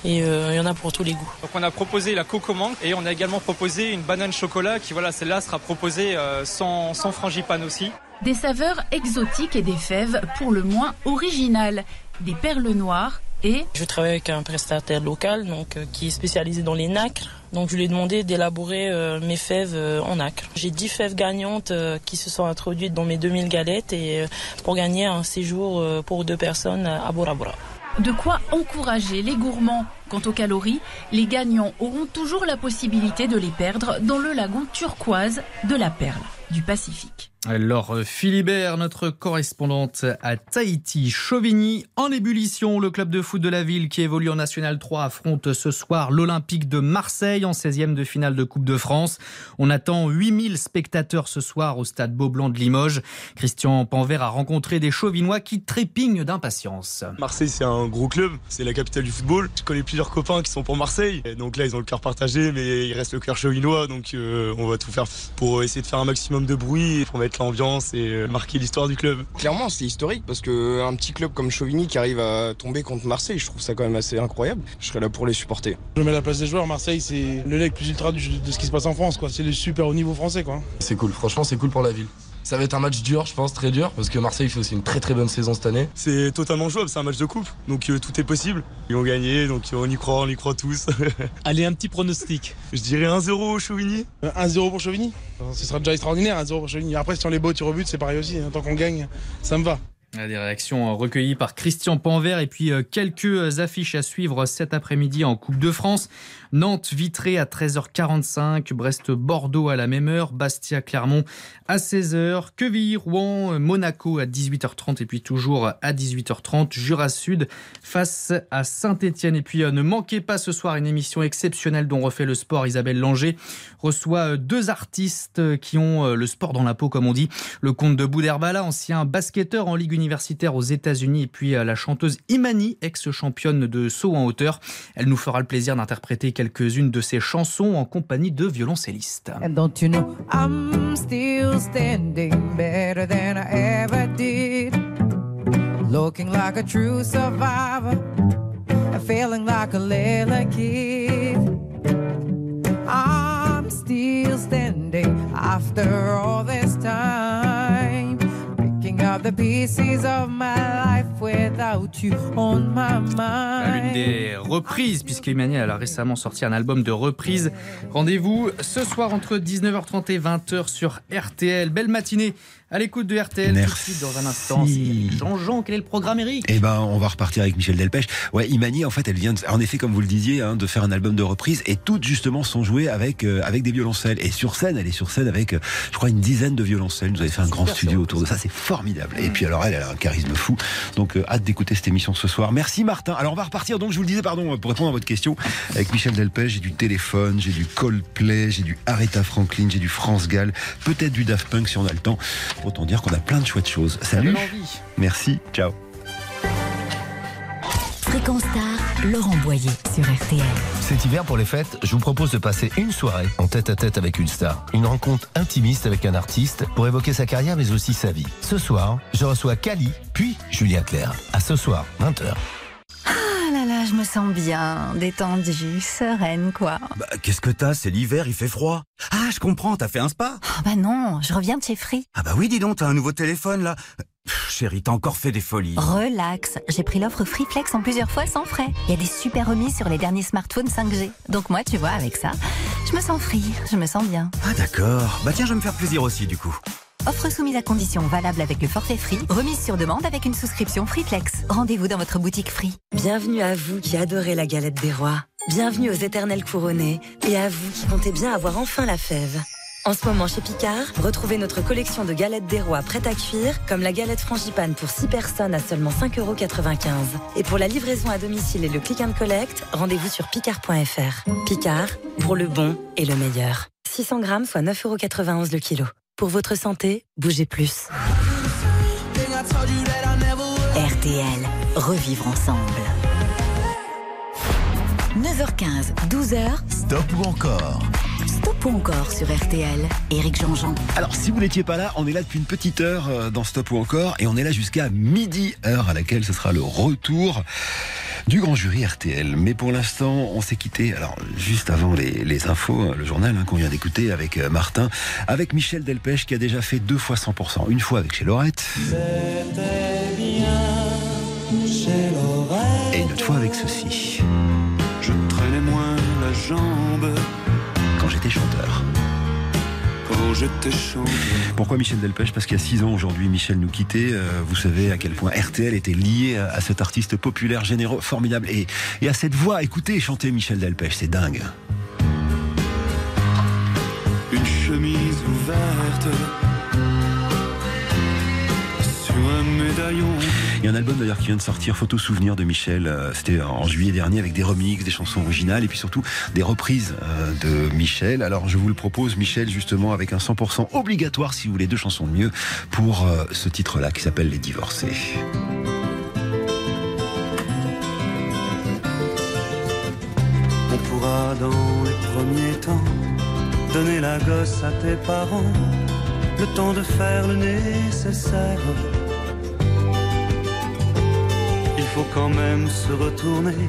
[SPEAKER 16] et euh, il y en a pour tous les goûts.
[SPEAKER 17] Donc on a proposé la coco mangue et on a également proposé une banane chocolat qui voilà celle-là sera proposée euh, sans, sans frangipane aussi.
[SPEAKER 15] Des saveurs exotiques et des fèves pour le moins originales. Des perles noires et
[SPEAKER 16] Je travaille avec un prestataire local donc, euh, qui est spécialisé dans les nacres. Donc je lui ai demandé d'élaborer euh, mes fèves euh, en nacre. J'ai 10 fèves gagnantes euh, qui se sont introduites dans mes 2000 galettes et euh, pour gagner un séjour euh, pour deux personnes à Bora Bora.
[SPEAKER 15] De quoi encourager les gourmands. Quant aux calories, les gagnants auront toujours la possibilité de les perdre dans le lagon turquoise de la Perle. du Pacifique.
[SPEAKER 8] Laure Philibert, notre correspondante à Tahiti. Chauvigny en ébullition. Le club de foot de la ville qui évolue en National 3 affronte ce soir l'Olympique de Marseille en 16e de finale de Coupe de France. On attend 8000 spectateurs ce soir au stade Beaublanc de Limoges. Christian Panvert a rencontré des Chauvinois qui trépignent d'impatience.
[SPEAKER 18] Marseille, c'est un gros club, c'est la capitale du football. Je connais plusieurs copains qui sont pour Marseille. Et donc là, ils ont le cœur partagé, mais il reste le cœur chauvinois. Donc euh, on va tout faire pour essayer de faire un maximum de bruit, pour mettre l'ambiance et euh, marquer l'histoire du club.
[SPEAKER 19] Clairement, c'est historique parce qu'un petit club comme Chauvigny qui arrive à tomber contre Marseille, je trouve ça quand même assez incroyable. Je serais là pour les supporter.
[SPEAKER 20] Je me mets à la place des joueurs. Marseille, c'est le leg plus ultra de ce qui se passe en France. quoi. C'est le super haut niveau français. quoi.
[SPEAKER 21] C'est cool, franchement c'est cool pour la ville. Ça va être un match dur, je pense, très dur, parce que Marseille fait aussi une très très bonne saison cette année.
[SPEAKER 18] C'est totalement jouable, c'est un match de coupe, donc euh, tout est possible. Ils vont gagner, donc euh, on y croit, on y croit tous. [LAUGHS]
[SPEAKER 20] Allez, un petit pronostic.
[SPEAKER 18] Je dirais 1-0 au Chauvigny.
[SPEAKER 20] 1-0 pour Chauvigny. Ce sera déjà extraordinaire, 1-0 pour Chauvigny. Après, si on les tir au but, c'est pareil aussi. hein. Tant qu'on gagne, ça me va.
[SPEAKER 8] Des réactions euh, recueillies par Christian Panvert et puis euh, quelques affiches à suivre cet après-midi en Coupe de France. Nantes Vitré à 13h45, Brest Bordeaux à la même heure, Bastia Clermont à 16h, Quevilly Rouen euh, Monaco à 18h30 et puis toujours à 18h30 Jura Sud face à Saint-Étienne et puis euh, ne manquez pas ce soir une émission exceptionnelle dont refait le sport Isabelle Langer reçoit euh, deux artistes euh, qui ont euh, le sport dans la peau comme on dit, le comte de Bouderbala ancien basketteur en ligue universitaire aux États-Unis et puis euh, la chanteuse Imani ex-championne de saut en hauteur. Elle nous fera le plaisir d'interpréter quelques-unes de ses chansons en compagnie de violoncellistes.
[SPEAKER 22] You know I'm still standing better than I ever did? Looking like a true survivor, feeling like a little kid. I'm still standing after all this time. The pieces of my life without you on my
[SPEAKER 8] L'une des reprises, puisque elle a récemment sorti un album de reprises. Rendez-vous ce soir entre 19h30 et 20h sur RTL. Belle matinée à l'écoute de RTL. Tout de
[SPEAKER 3] Merci.
[SPEAKER 8] suite dans un instant, Jean-Jean. Quel est le programme, Eric?
[SPEAKER 3] Eh ben, on va repartir avec Michel Delpech. Ouais, Imani, en fait, elle vient, de- en effet, comme vous le disiez, hein, de faire un album de reprise et toutes justement sont jouées avec euh, avec des violoncelles. Et sur scène, elle est sur scène avec, euh, je crois, une dizaine de violoncelles. Vous avez fait un grand studio autour de ça, c'est formidable. Et puis alors, elle, elle a un charisme fou. Donc, euh, hâte d'écouter cette émission ce soir. Merci Martin. Alors, on va repartir. Donc, je vous le disais, pardon, pour répondre à votre question, avec Michel Delpech, j'ai du téléphone, j'ai du Coldplay, j'ai du Aretha Franklin, j'ai du France Gall, peut-être du Daft Punk si on a le temps. Autant dire qu'on a plein de chouettes choses. Salut. Merci. Ciao.
[SPEAKER 2] Fréquence Star, Laurent Boyer sur RTL.
[SPEAKER 23] Cet hiver, pour les fêtes, je vous propose de passer une soirée en tête à tête avec une star. Une rencontre intimiste avec un artiste pour évoquer sa carrière mais aussi sa vie. Ce soir, je reçois Cali, puis Julien Clerc. À ce soir, 20h.
[SPEAKER 2] Ah là là, je me sens bien, détendue, sereine quoi.
[SPEAKER 24] Bah, qu'est-ce que t'as? C'est l'hiver, il fait froid. Ah, je comprends, t'as fait un spa?
[SPEAKER 2] Ah bah non, je reviens de chez Free.
[SPEAKER 24] Ah bah oui, dis donc, t'as un nouveau téléphone là. Pff, chérie, t'as encore fait des folies.
[SPEAKER 2] Relax, j'ai pris l'offre Freeflex en plusieurs fois sans frais. Il y a des super remises sur les derniers smartphones 5G. Donc moi, tu vois, avec ça, je me sens free, je me sens bien.
[SPEAKER 24] Ah d'accord. Bah tiens, je vais me faire plaisir aussi du coup.
[SPEAKER 2] Offre soumise à condition valable avec le forfait Free, remise sur demande avec une souscription Freeflex. Rendez-vous dans votre boutique Free.
[SPEAKER 25] Bienvenue à vous qui adorez la galette des rois. Bienvenue aux éternels couronnés et à vous qui comptez bien avoir enfin la fève. En ce moment chez Picard, retrouvez notre collection de galettes des rois prêtes à cuire, comme la galette frangipane pour 6 personnes à seulement 5,95€. Et pour la livraison à domicile et le click and collect, rendez-vous sur picard.fr. Picard, pour le bon et le meilleur. 600 grammes, soit 9,91€ le kilo. Pour votre santé, bougez plus.
[SPEAKER 2] RTL, revivre ensemble. 9h15, 12h,
[SPEAKER 1] Stop ou encore
[SPEAKER 2] stop ou encore sur RTL. Éric Jean-Jean.
[SPEAKER 3] Alors, si vous n'étiez pas là, on est là depuis une petite heure euh, dans Stop ou encore, et on est là jusqu'à midi, heure à laquelle ce sera le retour du grand jury RTL. Mais pour l'instant, on s'est quitté, alors juste avant les, les infos, euh, le journal hein, qu'on vient d'écouter avec euh, Martin, avec Michel Delpech qui a déjà fait deux fois 100%. Une fois avec chez Laurette,
[SPEAKER 7] C'était bien chez l'oreille.
[SPEAKER 3] et une autre fois avec ceci, quand j'étais chanteur.
[SPEAKER 7] quand.
[SPEAKER 3] Pourquoi Michel Delpech? Parce qu'il y a six ans aujourd'hui, Michel nous quittait. Euh, vous savez à quel point RTL était lié à, à cet artiste populaire, généreux, formidable. Et, et à cette voix, écoutez chanter Michel Delpech, c'est dingue.
[SPEAKER 7] une chemise ouverte sur un médaillon.
[SPEAKER 3] Il y a un album d'ailleurs qui vient de sortir, Photo Souvenir de Michel. euh, C'était en juillet dernier avec des remixes, des chansons originales et puis surtout des reprises euh, de Michel. Alors je vous le propose, Michel, justement avec un 100% obligatoire si vous voulez deux chansons de mieux pour euh, ce titre-là qui s'appelle Les Divorcés.
[SPEAKER 7] On pourra dans les premiers temps donner la gosse à tes parents, le temps de faire le nécessaire. Il faut quand même se retourner,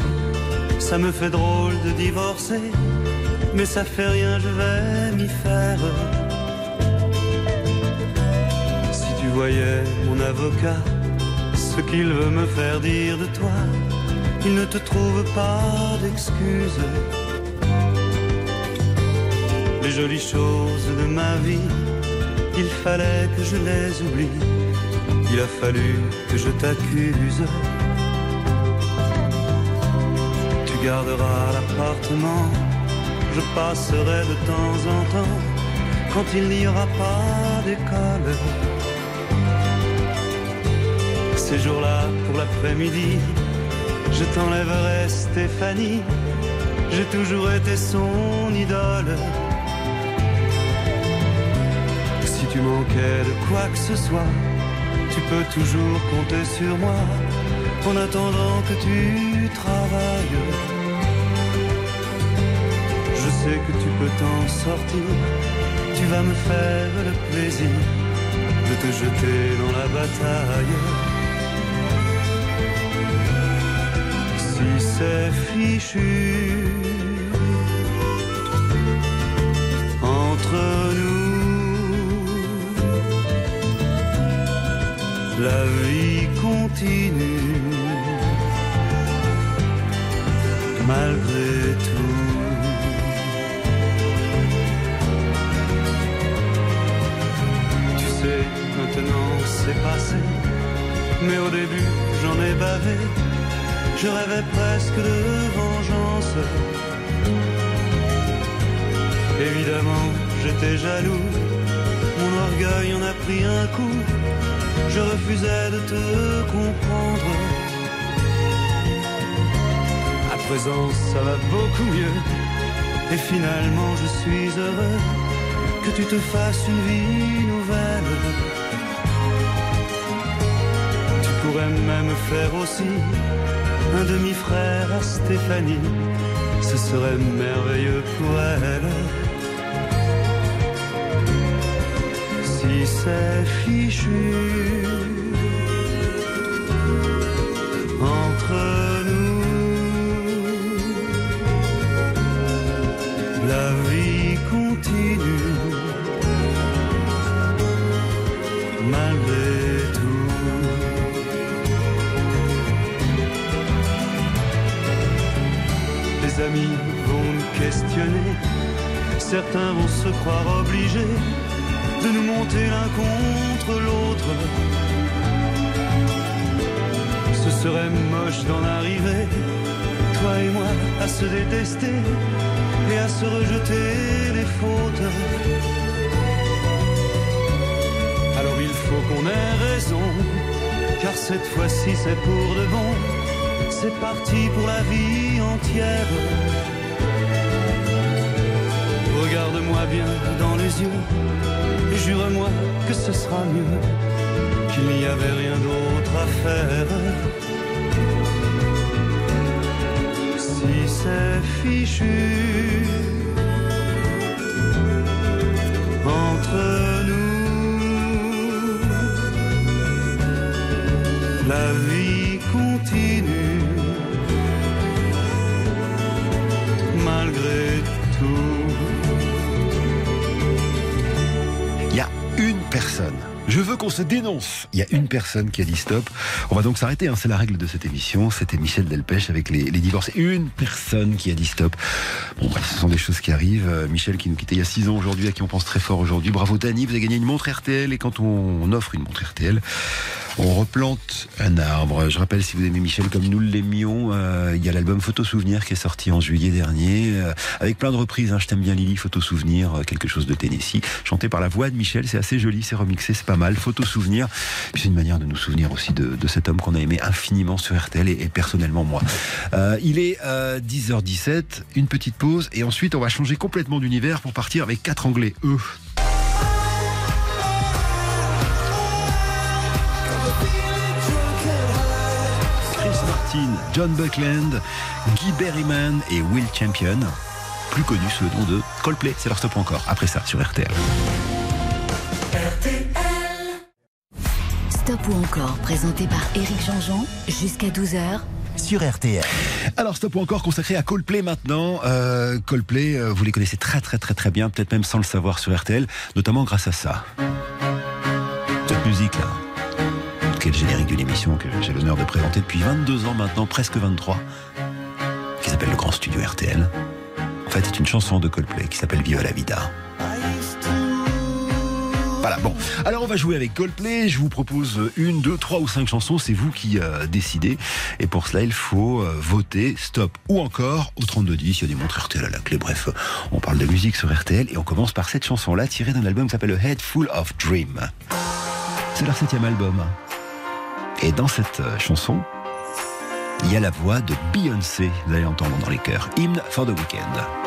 [SPEAKER 7] ça me fait drôle de divorcer, mais ça fait rien, je vais m'y faire. Si tu voyais mon avocat, ce qu'il veut me faire dire de toi, il ne te trouve pas d'excuses. Les jolies choses de ma vie, il fallait que je les oublie. Il a fallu que je t'accuse. Tu garderas l'appartement, je passerai de temps en temps quand il n'y aura pas d'école. Ces jours-là, pour l'après-midi, je t'enlèverai Stéphanie, j'ai toujours été son idole. Si tu manquais de quoi que ce soit, tu peux toujours compter sur moi en attendant que tu travailles. Que tu peux t'en sortir, tu vas me faire le plaisir de te jeter dans la bataille. Si c'est fichu entre nous, la vie continue malgré tout. Mais au début j'en ai bavé. Je rêvais presque de vengeance. Évidemment, j'étais jaloux. Mon orgueil en a pris un coup. Je refusais de te comprendre. À présent, ça va beaucoup mieux. Et finalement, je suis heureux que tu te fasses une vie nouvelle. Pourrais même faire aussi un demi-frère à Stéphanie, ce serait merveilleux pour elle. Si c'est fichu entre nous, la vie continue Amis vont nous questionner, certains vont se croire obligés de nous monter l'un contre l'autre. Ce serait moche d'en arriver, toi et moi, à se détester et à se rejeter les fautes. Alors il faut qu'on ait raison, car cette fois-ci c'est pour de bon. C'est parti pour la vie entière. Regarde-moi bien dans les yeux jure-moi que ce sera mieux, qu'il n'y avait rien d'autre à faire. Si c'est fichu
[SPEAKER 3] veux qu'on se dénonce. Il y a une personne qui a dit stop. On va donc s'arrêter. hein. C'est la règle de cette émission. C'était Michel Delpech avec les, divorces. Une personne qui a dit stop. Bon, ce sont des choses qui arrivent. Euh, Michel qui nous quittait il y a 6 ans aujourd'hui, à qui on pense très fort aujourd'hui. Bravo Dani, vous avez gagné une montre RTL. Et quand on offre une montre RTL,
[SPEAKER 26] On replante un arbre. Je rappelle, si vous aimez Michel comme nous l'aimions, euh, il y a l'album Photo Souvenir qui est sorti en juillet dernier, euh, avec plein de reprises. hein. Je t'aime bien Lily, Photo Souvenir, euh, quelque chose de Tennessee, chanté par la voix de Michel. C'est assez joli, c'est remixé, c'est pas mal. Photo Souvenir. C'est une manière de nous souvenir aussi de, cet homme qu'on a aimé infiniment sur RTL et, personnellement moi. Il est euh, 10h17, une petite pause et ensuite on va changer complètement d'univers pour partir avec quatre Anglais. Eux. Martin, John Buckland, Guy Berryman et Will Champion, plus connus sous le nom de Coldplay. C'est leur stop encore. Après ça, sur RTL.
[SPEAKER 5] Stop ou encore, présenté par Éric Jean-Jean, jusqu'à 12h
[SPEAKER 1] sur RTL.
[SPEAKER 26] Alors stop ou encore consacré à Coldplay maintenant. Euh, Coldplay, euh, vous les connaissez très très très très bien, peut-être même sans le savoir sur RTL, notamment grâce à ça. Cette musique là, qui le générique d'une émission que j'ai l'honneur de présenter depuis 22 ans maintenant, presque 23, qui s'appelle Le Grand Studio RTL. En fait, c'est une chanson de Coldplay qui s'appelle Viva la Vida. Voilà, bon. Alors on va jouer avec Coldplay. Je vous propose une, deux, trois ou cinq chansons. C'est vous qui euh, décidez. Et pour cela, il faut euh, voter stop ou encore au 3210. Il y a des montres RTL à la clé. Bref, on parle de musique sur RTL et on commence par cette chanson-là tirée d'un album qui s'appelle A Head Full of Dream. C'est leur septième album. Et dans cette euh, chanson, il y a la voix de Beyoncé. Vous allez entendre dans les chœurs. Hymne for the Weekend.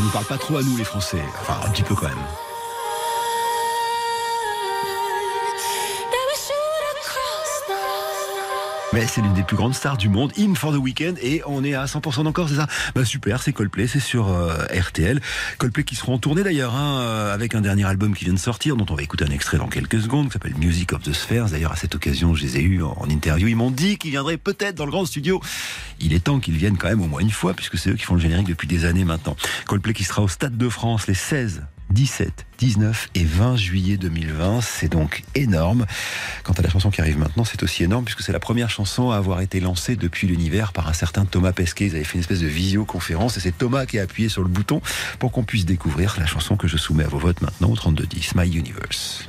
[SPEAKER 3] Ça nous parle pas trop à nous les Français. Enfin, un petit peu quand même. Mais c'est l'une des plus grandes stars du monde, In for the Weekend, et on est à 100% encore, c'est ça? Bah super, c'est Coldplay, c'est sur euh, RTL. Coldplay qui seront en tournée d'ailleurs, hein, euh, avec un dernier album qui vient de sortir, dont on va écouter un extrait dans quelques secondes, qui s'appelle Music of the Spheres. D'ailleurs, à cette occasion, je les ai eus en, en interview. Ils m'ont dit qu'ils viendraient peut-être dans le grand studio. Il est temps qu'ils viennent quand même au moins une fois, puisque c'est eux qui font le générique depuis des années maintenant. Coldplay qui sera au Stade de France les 16, 17, 19 et 20 juillet 2020. C'est donc énorme. Quant à la chanson qui arrive maintenant, c'est aussi énorme puisque c'est la première chanson à avoir été lancée depuis l'univers par un certain Thomas Pesquet. Ils avaient fait une espèce de visioconférence et c'est Thomas qui a appuyé sur le bouton pour qu'on puisse découvrir la chanson que je soumets à vos votes maintenant au 3210, My Universe.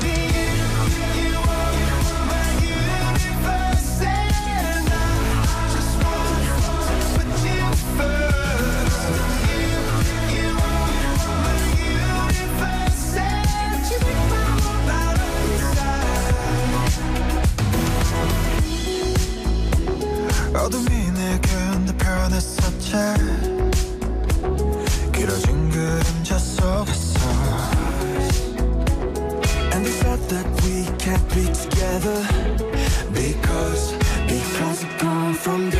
[SPEAKER 26] 변했었지 길어진 그림자 속에서 And they said that we can't be together Because, because we come from different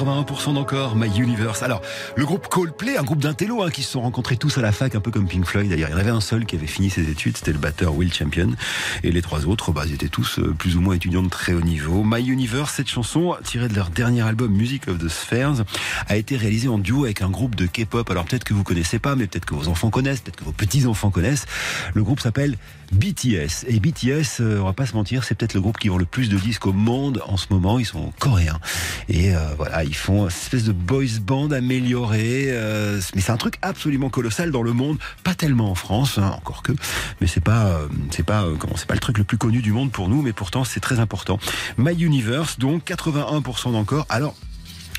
[SPEAKER 3] 81% d'encore, My Universe. Alors, le groupe Coldplay, un groupe d'intello hein, qui se sont rencontrés tous à la fac, un peu comme Pink Floyd. D'ailleurs, il y en avait un seul qui avait fini ses études, c'était le batteur Will Champion. Et les trois autres, bah, ils étaient tous euh, plus ou moins étudiants de très haut niveau. My Universe, cette chanson, tirée de leur dernier album Music of the Spheres, a été réalisée en duo avec un groupe de K-pop. Alors peut-être que vous connaissez pas, mais peut-être que vos enfants connaissent, peut-être que vos petits-enfants connaissent. Le groupe s'appelle BTS. Et BTS, euh, on va pas se mentir, c'est peut-être le groupe qui vend le plus de disques au monde en ce moment. Ils sont coréens. Et euh, voilà, ils font une espèce de boys band amélioré. euh, mais c'est un truc absolument colossal dans le monde. Pas tellement en France, hein, encore que. Mais c'est pas, euh, c'est pas, comment, c'est pas le truc le plus connu du monde pour nous, mais pourtant c'est très important. My Universe, donc 81% d'encore. Alors,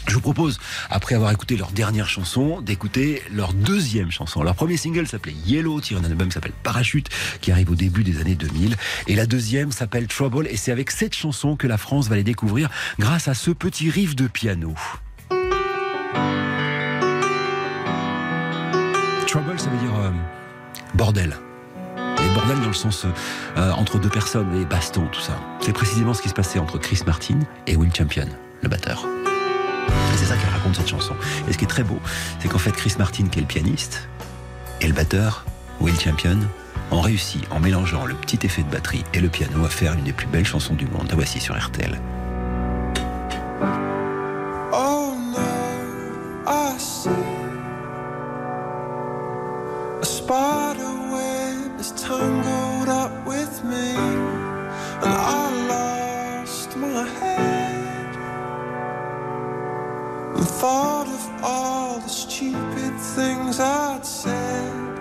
[SPEAKER 3] je vous propose, après avoir écouté leur dernière chanson, d'écouter leur deuxième chanson. Leur premier single s'appelait Yellow, tiré d'un album s'appelle Parachute, qui arrive au début des années 2000. Et la deuxième s'appelle Trouble, et c'est avec cette chanson que la France va les découvrir grâce à ce petit riff de piano. Trouble, ça veut dire euh, bordel. Et bordel dans le sens euh, entre deux personnes, les bastons, tout ça. C'est précisément ce qui se passait entre Chris Martin et Will Champion, le batteur. C'est ça qu'elle raconte cette chanson. Et ce qui est très beau, c'est qu'en fait Chris Martin, qui est le pianiste, et le batteur, Will Champion, ont réussi, en mélangeant le petit effet de batterie et le piano, à faire une des plus belles chansons du monde. La voici sur RTL.
[SPEAKER 26] Oh spider tangled up with me, and I and thought of all the stupid things I'd said.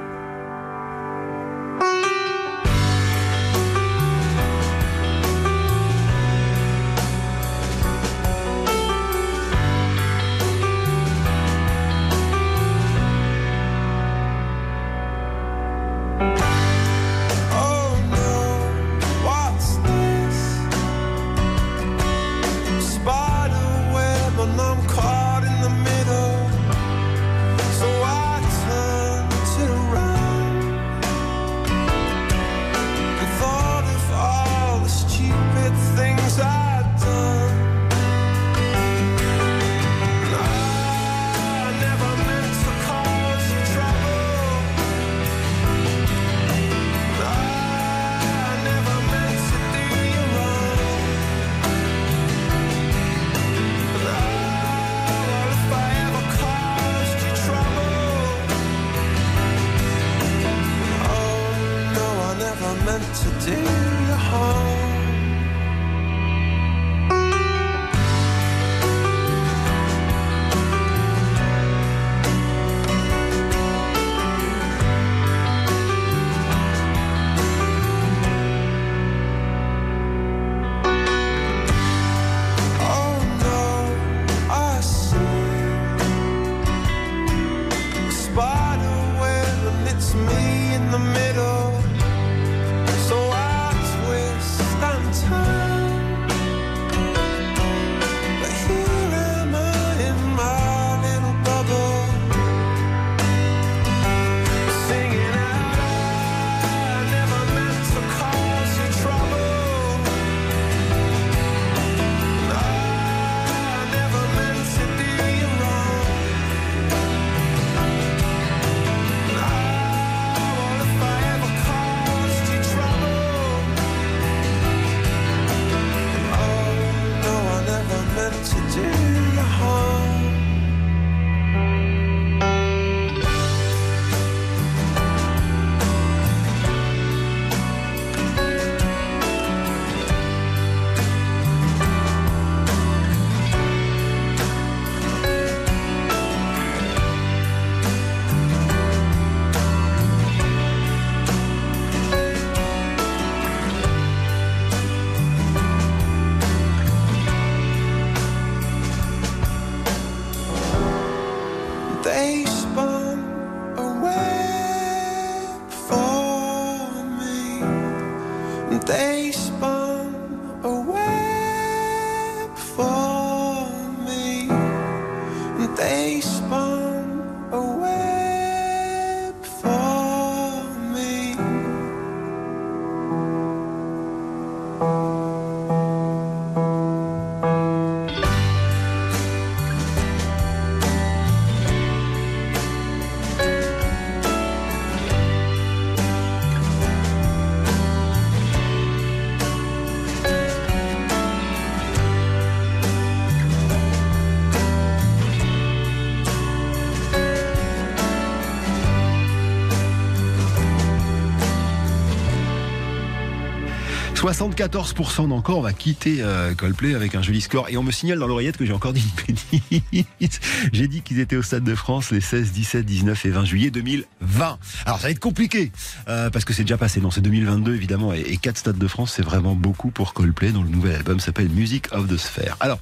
[SPEAKER 3] 74% d'encore, on va quitter euh, Coldplay avec un joli score. Et on me signale dans l'oreillette que j'ai encore dit une [LAUGHS] bêtise. J'ai dit qu'ils étaient au Stade de France les 16, 17, 19 et 20 juillet 2020. Alors ça va être compliqué, euh, parce que c'est déjà passé. Non, c'est 2022 évidemment. Et, et 4 Stades de France, c'est vraiment beaucoup pour Coldplay, dont le nouvel album s'appelle Music of the Sphere. Alors,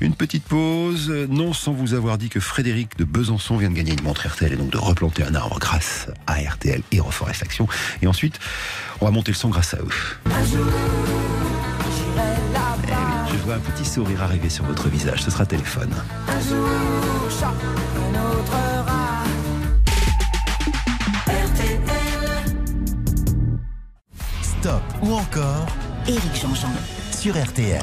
[SPEAKER 3] une petite pause, non sans vous avoir dit que Frédéric de Besançon vient de gagner une montre RTL et donc de replanter un arbre grâce à RTL et Reforest Action. Et ensuite, on va monter le son grâce à eux. Eh oui, je vois un petit sourire arriver sur votre visage. Ce sera téléphone.
[SPEAKER 1] Top ou encore
[SPEAKER 5] Éric Jean-Jean.
[SPEAKER 1] sur RTL.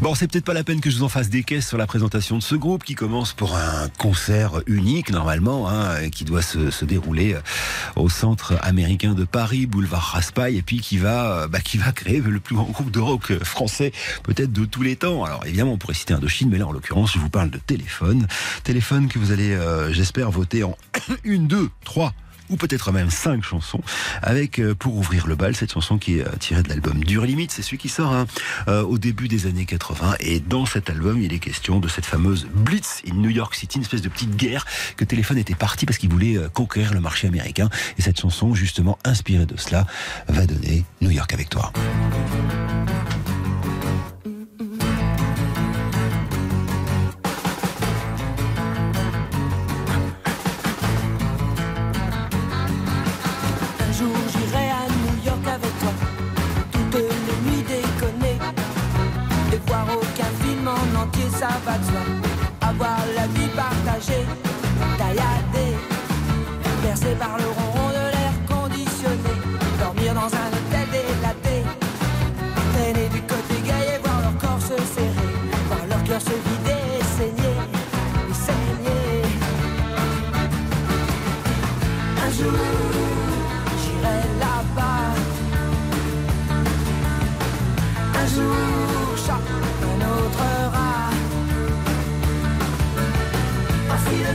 [SPEAKER 3] Bon, c'est peut-être pas la peine que je vous en fasse des caisses sur la présentation de ce groupe qui commence pour un concert unique normalement, hein, qui doit se, se dérouler euh, au centre américain de Paris, boulevard Raspail, et puis qui va, euh, bah, qui va créer le plus grand groupe de rock français peut-être de tous les temps. Alors évidemment, on pourrait citer Indochine, mais là en l'occurrence, je vous parle de téléphone, téléphone que vous allez, euh, j'espère, voter en [COUGHS] une, deux, trois ou peut-être même cinq chansons, avec euh, pour ouvrir le bal cette chanson qui est euh, tirée de l'album Dur Limite, c'est celui qui sort hein, euh, au début des années 80, et dans cet album il est question de cette fameuse Blitz in New York City, une espèce de petite guerre que Téléphone était parti parce qu'il voulait conquérir le marché américain, et cette chanson justement inspirée de cela va donner New York avec toi.
[SPEAKER 27] Partagée, tailladée, bercée par le ronron de l'air conditionné, dormir dans un hôtel délaté, traîner du côté et voir leur corps se serrer, voir leur cœur se vider saigner, saigner. Un jour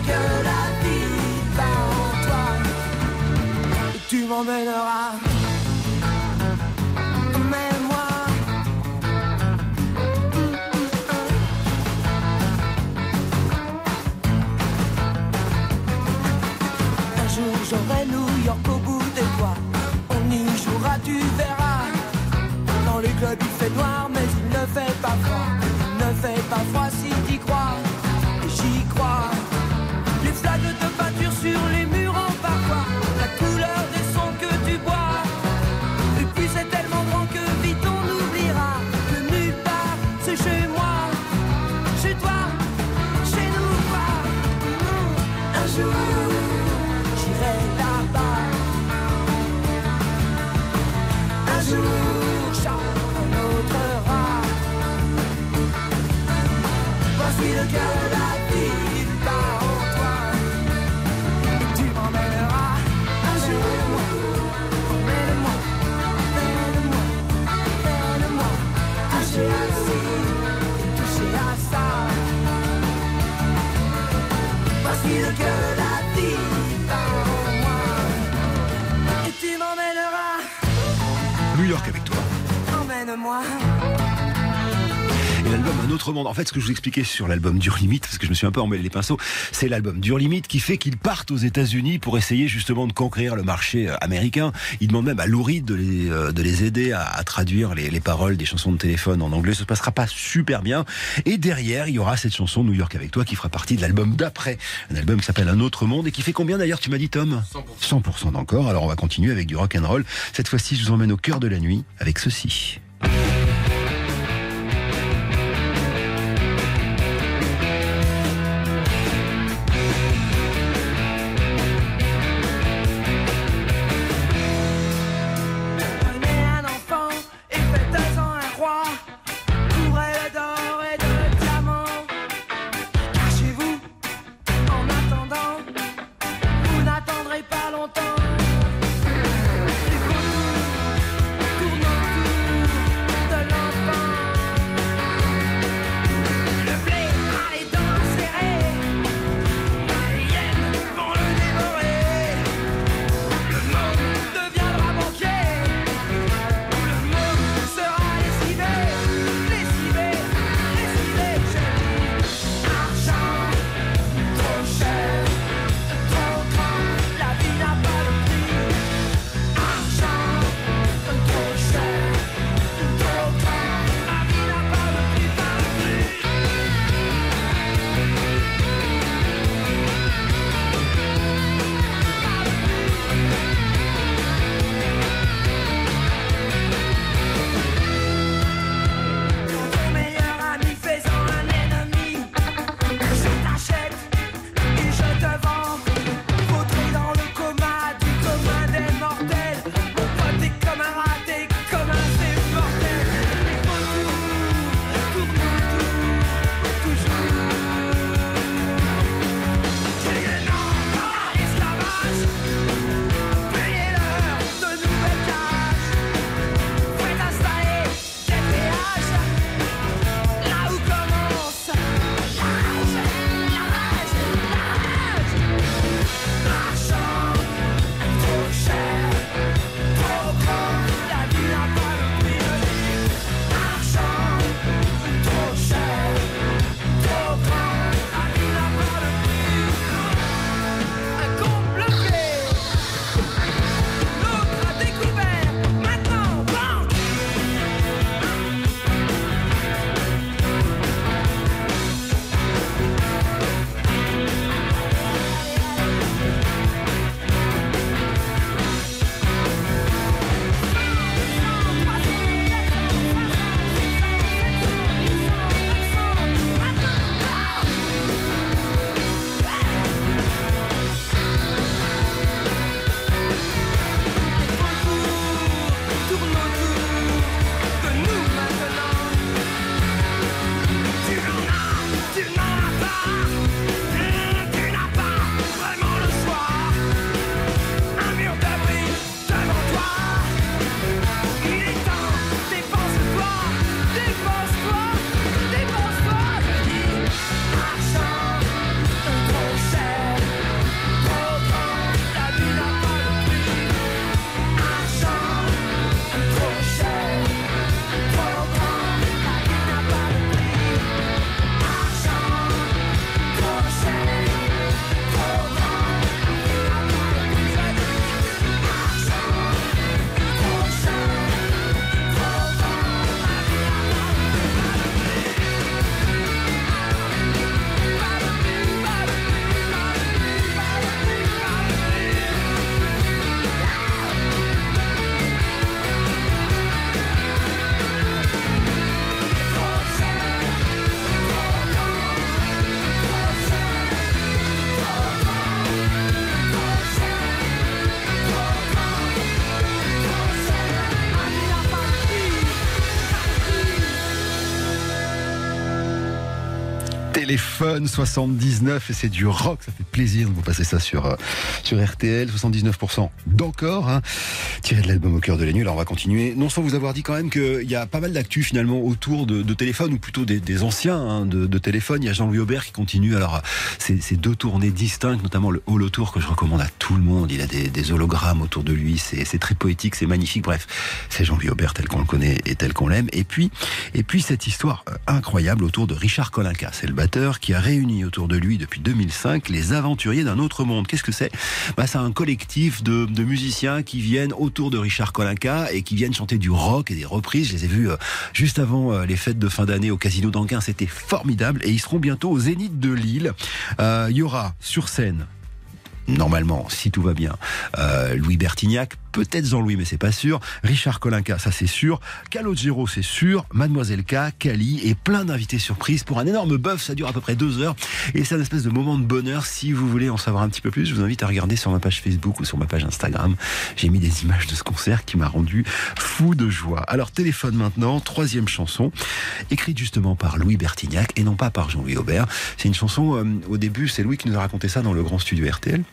[SPEAKER 27] que la vie en toi. Tu m'emmèneras. Emmène-moi. Un jour j'aurai New York au bout des doigts. On y jouera, tu verras. Dans les clubs il fait noir, mais il ne fait pas froid. Il ne fait pas froid
[SPEAKER 3] New York avec toi.
[SPEAKER 27] Emmène-moi.
[SPEAKER 3] Un autre monde. En fait, ce que je vous expliquais sur l'album Dur Limite, parce que je me suis un peu emmêlé les pinceaux, c'est l'album Dur Limite qui fait qu'ils partent aux États-Unis pour essayer justement de conquérir le marché euh, américain. Ils demandent même à Lou Reed de les, euh, de les aider à, traduire les, les paroles des chansons de téléphone en anglais. Ça se passera pas super bien. Et derrière, il y aura cette chanson New York avec toi qui fera partie de l'album d'après. Un album qui s'appelle Un autre monde et qui fait combien d'ailleurs, tu m'as dit Tom? 100%. 100% d'encore. Alors on va continuer avec du rock and roll. Cette fois-ci, je vous emmène au cœur de la nuit avec ceci. Téléphone 79 et c'est du rock, ça fait plaisir de vous passer ça sur, euh, sur RTL, 79% d'encore, hein, de l'album au cœur de la nuit. Alors on va continuer, non sans vous avoir dit quand même qu'il y a pas mal d'actu finalement autour de, de ou plutôt des, anciens hein, de, de. Il y a Jean-Louis Aubert qui continue, alors c'est deux tournées distinctes, notamment le Holo Tour que je recommande à tout le monde. Il a des, hologrammes autour de lui, c'est c'est très poétique, c'est magnifique, bref, c'est Jean-Louis Aubert tel qu'on le connaît et tel qu'on l'aime. Et puis, et puis cette histoire euh, incroyable autour de Richard Kolinka, c'est le batteur qui a réuni autour de lui depuis 2005 les aventuriers d'un autre monde. Qu'est-ce que c'est? Bah, C'est un collectif de, de musiciens qui viennent autour de Richard Kolinka et qui viennent chanter du rock et des reprises. Je les ai vus euh, juste avant euh, les fêtes de fin d'année au Casino d'Anquin. C'était formidable et ils seront bientôt au Zénith de Lille. Euh, Il y aura sur scène normalement, si tout va bien, Louis Bertignac, peut-être Jean-Louis, mais c'est pas sûr, Richard Kolinka, ça c'est sûr, Calogero, c'est sûr, Mademoiselle K, Cali et plein d'invités surprises pour un énorme bœuf, ça dure à peu près deux heures et c'est un espèce de moment de bonheur. Si vous voulez en savoir un petit peu plus, je vous invite à regarder sur ma page Facebook ou sur ma page Instagram. J'ai mis des images de ce concert qui m'a rendu fou de joie. Alors téléphone maintenant, troisième chanson, écrite justement par Louis Bertignac et non pas par Jean-Louis Aubert. C'est une chanson, euh, au début, c'est Louis qui nous a raconté ça dans le grand studio RTL.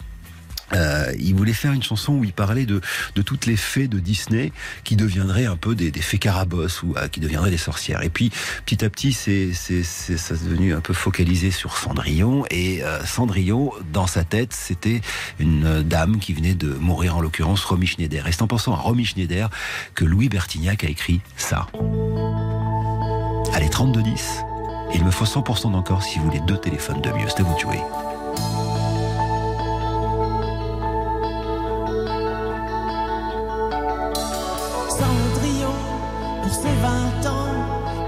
[SPEAKER 3] Euh, il voulait faire une chanson où il parlait de, de toutes les fées de Disney qui deviendraient un peu des, des fées carabosses ou euh, qui deviendraient des sorcières. Et puis petit à petit, c'est c'est c'est ça s'est devenu un peu focalisé sur Cendrillon et euh, Cendrillon dans sa tête, c'était une dame qui venait de mourir en l'occurrence Romy Schneider. Et c'est en pensant à Romy Schneider que Louis Bertignac a écrit ça. Allez 32 10. Il me faut 100% d'encore si vous voulez deux téléphones de mieux. À vous de
[SPEAKER 26] ses 20 ans,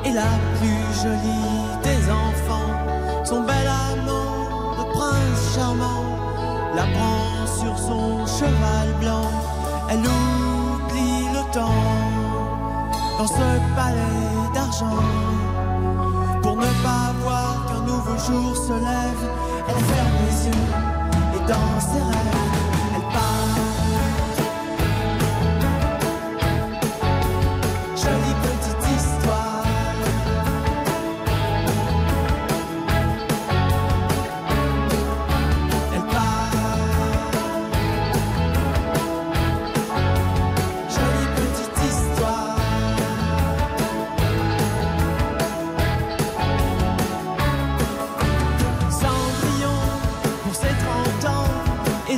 [SPEAKER 26] est la plus jolie des enfants. Son bel amant de prince charmant la prend sur son cheval blanc. Elle oublie le temps dans ce palais d'argent. Pour ne pas voir qu'un nouveau jour se lève, elle ferme les yeux et dans ses rêves,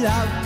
[SPEAKER 26] est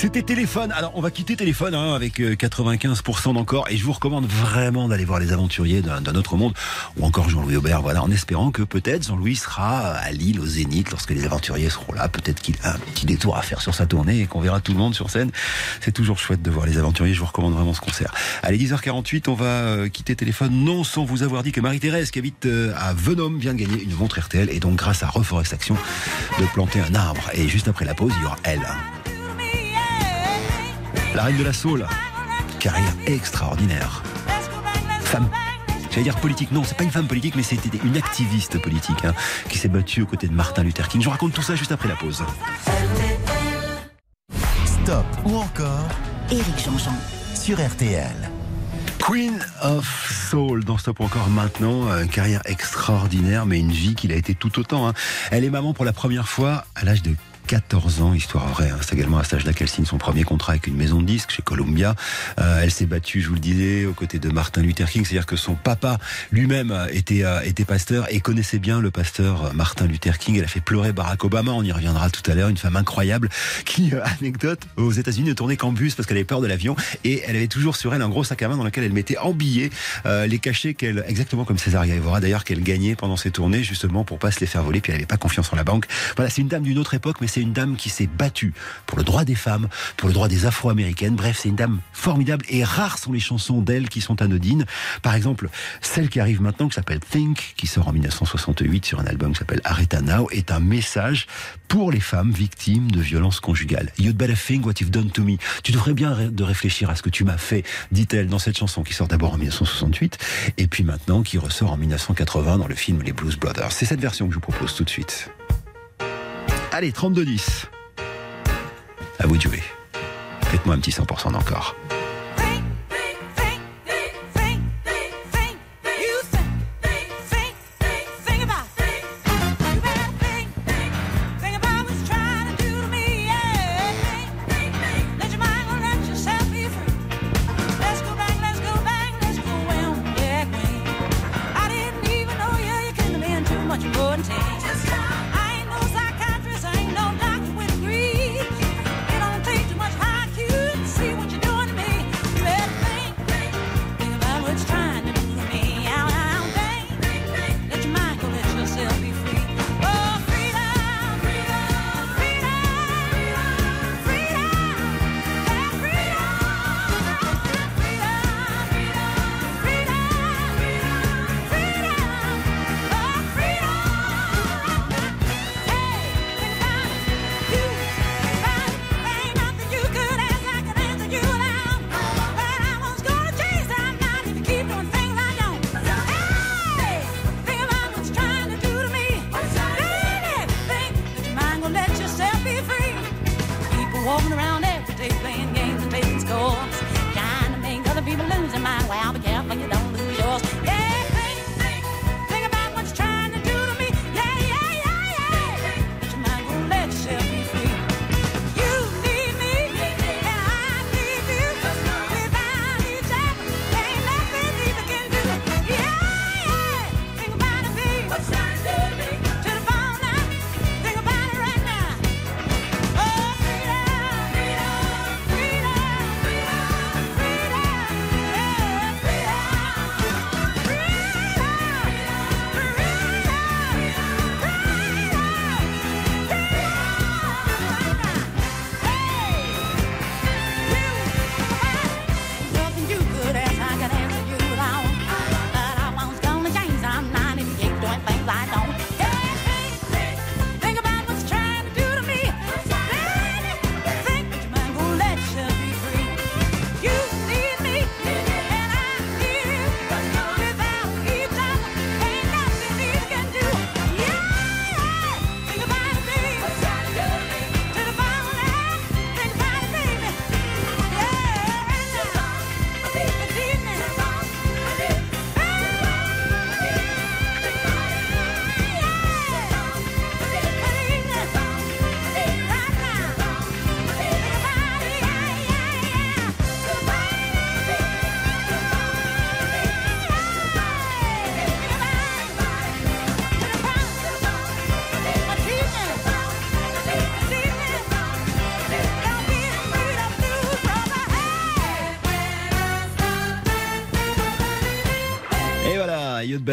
[SPEAKER 3] C'était téléphone. Alors on va quitter téléphone hein, avec euh, 95% d'encore et je vous recommande vraiment d'aller voir les aventuriers d'un autre monde ou encore Jean-Louis Aubert. Voilà, en espérant que peut-être Jean-Louis sera à Lille au Zénith lorsque les aventuriers seront là. Peut-être qu'il a un petit détour à faire sur sa tournée et qu'on verra tout le monde sur scène. C'est toujours chouette de voir les aventuriers. Je vous recommande vraiment ce concert. Allez 10h48, on va euh, quitter téléphone non sans vous avoir dit que Marie-Thérèse qui habite euh, à Venôme vient de gagner une montre RTL et donc grâce à Reforestation de planter un arbre. Et juste après la pause, il y aura elle. La reine de la Soul. Carrière extraordinaire. Femme. J'allais dire politique, non, c'est pas une femme politique, mais c'était une activiste politique hein, qui s'est battue aux côtés de Martin Luther King. Je vous raconte tout ça juste après la pause.
[SPEAKER 1] Stop ou encore
[SPEAKER 5] Éric Jean-Jean.
[SPEAKER 1] sur RTL.
[SPEAKER 3] Queen of Soul dans Stop ou encore maintenant, euh, une carrière extraordinaire, mais une vie qu'il a été tout autant. hein. Elle est maman pour la première fois à l'âge de 14 ans, histoire vraie. hein. C'est également à cet âge-là qu'elle signe son premier contrat avec une maison de disques chez Columbia. Euh, elle s'est battue, je vous le disais, aux côtés de Martin Luther King. C'est-à-dire que son papa lui-même était, euh, était pasteur et connaissait bien le pasteur Martin Luther King. Elle a fait pleurer Barack Obama. On y reviendra tout à l'heure. Une femme incroyable qui, euh, [LAUGHS] anecdote, aux États-Unis ne tournait qu'en bus parce qu'elle avait peur de l'avion et elle avait toujours sur elle un gros sac à main dans lequel elle mettait en billets les cachets qu'elle, exactement comme Césaria Evora d'ailleurs, qu'elle gagnait pendant ses tournées justement pour pas se les faire voler. Puis elle avait pas confiance en la banque. Voilà, c'est une dame d'une autre époque, mais c'est une dame qui s'est battue pour le droit des femmes, pour le droit des Afro-américaines. Bref, c'est une dame formidable et rares sont les chansons d'elle qui sont anodines. Par exemple, celle qui arrive maintenant, qui s'appelle Think, qui sort en 1968 sur un album qui s'appelle Aretha Now, est un message pour les femmes victimes de violences conjugales. You'd better think what you've done to me. Tu devrais bien de réfléchir à ce que tu m'as fait, dit-elle dans cette chanson qui sort d'abord en 1968 et puis maintenant qui ressort en 1980 dans le film Les Blues Brothers. C'est cette version que je vous propose tout de suite. Allez, 32-10. À vous de jouer. Faites-moi un petit 100% d'encore.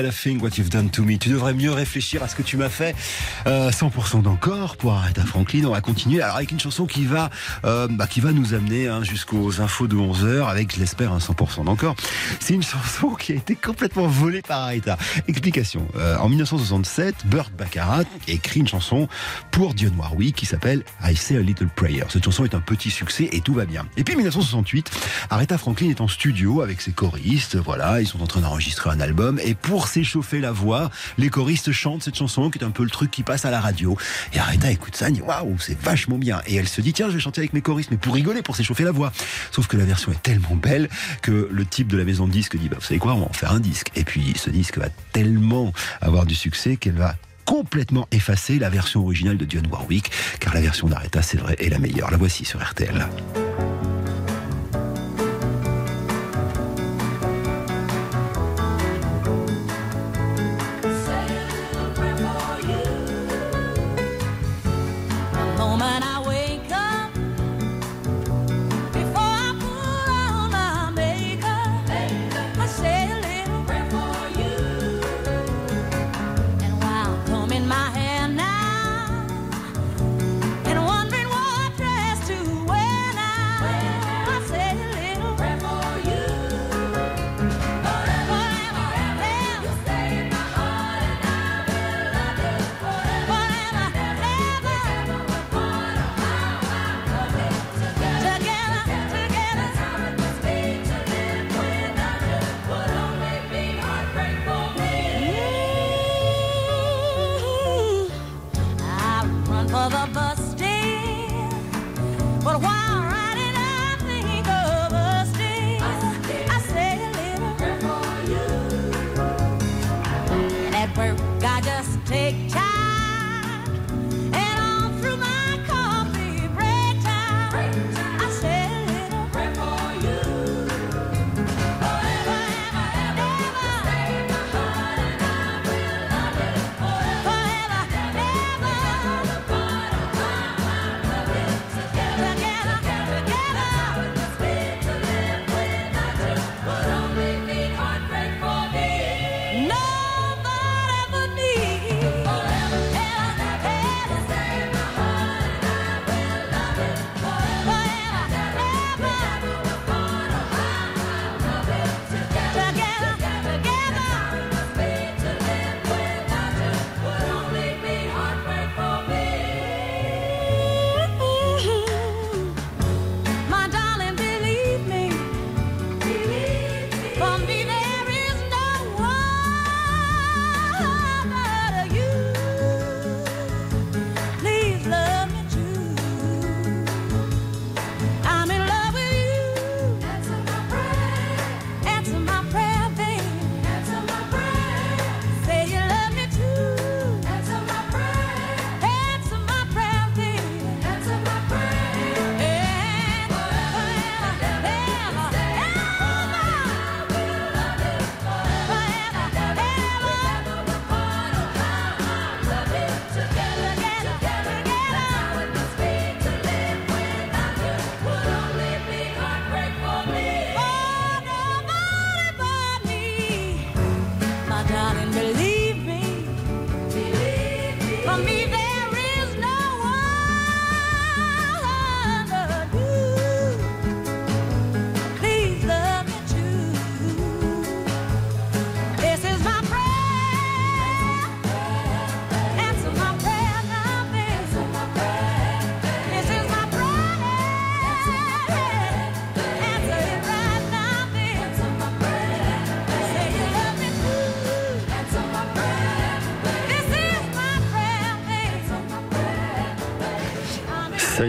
[SPEAKER 28] Think what
[SPEAKER 29] you've done to me. Tu devrais mieux réfléchir à ce que tu m'as fait. Euh, 100% d'encore pour Aretha Franklin. On va continuer alors avec une chanson qui va, euh, bah, qui va nous amener hein, jusqu'aux infos de 11h avec, je l'espère, un 100% d'encore. C'est une chanson qui a été complètement volée par Aretha. Explication. Euh, en 1967, Burt Baccarat écrit une chanson pour Dionne Warwick qui s'appelle I Say a Little Prayer. Cette chanson est un petit succès et tout va bien. Et puis 1968, Aretha Franklin est en studio avec ses choristes. Voilà, ils sont en train d'enregistrer un album et pour s'échauffer la voix, les choristes chantent cette chanson qui est un peu le truc qui passe à la radio. Et Aretha écoute ça, dit waouh, c'est vachement bien. Et elle se dit tiens, je vais chanter avec mes choristes, mais pour rigoler, pour s'échauffer la voix. Sauf que la version est tellement belle que le type de la maison de disques dit bah vous savez quoi, on va en faire un disque. Et puis ce disque va tellement avoir du succès qu'elle va complètement effacer la version originale de Dionne Warwick, car la version d'Aretha, c'est vrai, est la meilleure. La voici sur RTL.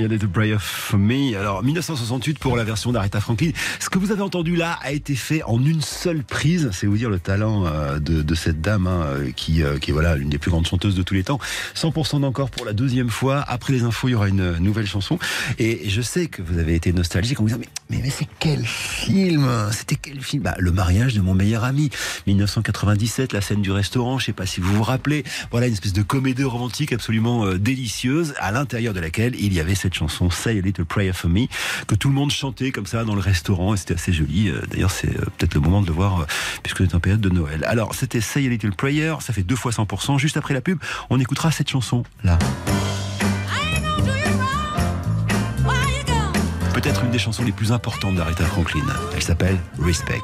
[SPEAKER 3] A little for me.
[SPEAKER 29] Alors, 1968 pour la version d'Aretha Franklin. Ce que vous avez entendu là a été fait en une seule prise. C'est vous dire le talent euh, de, cette dame hein, euh, qui, euh, qui est voilà l'une des plus grandes chanteuses de tous les temps. 100% d'encore pour la deuxième fois. Après les infos, il y aura une nouvelle chanson. Et je sais que vous avez été nostalgique en vous disant mais, mais, c'est quel film? C'était quel film? Bah, Le mariage de mon meilleur ami. 1997, la scène du restaurant. Je sais pas si vous vous rappelez. Voilà une espèce de comédie romantique absolument délicieuse à l'intérieur de laquelle il y avait
[SPEAKER 3] cette chanson Say a Little Prayer for Me que tout le monde chantait comme ça dans le restaurant et c'était assez joli. Euh, D'ailleurs, c'est euh, peut-être le moment de le voir euh, puisque c'est en période de Noël. Alors, c'était Say a Little Prayer, ça fait deux fois 100%. Juste après la pub, on écoutera cette chanson là. Peut-être une des chansons les plus importantes d'Aretha Franklin. Elle s'appelle Respect.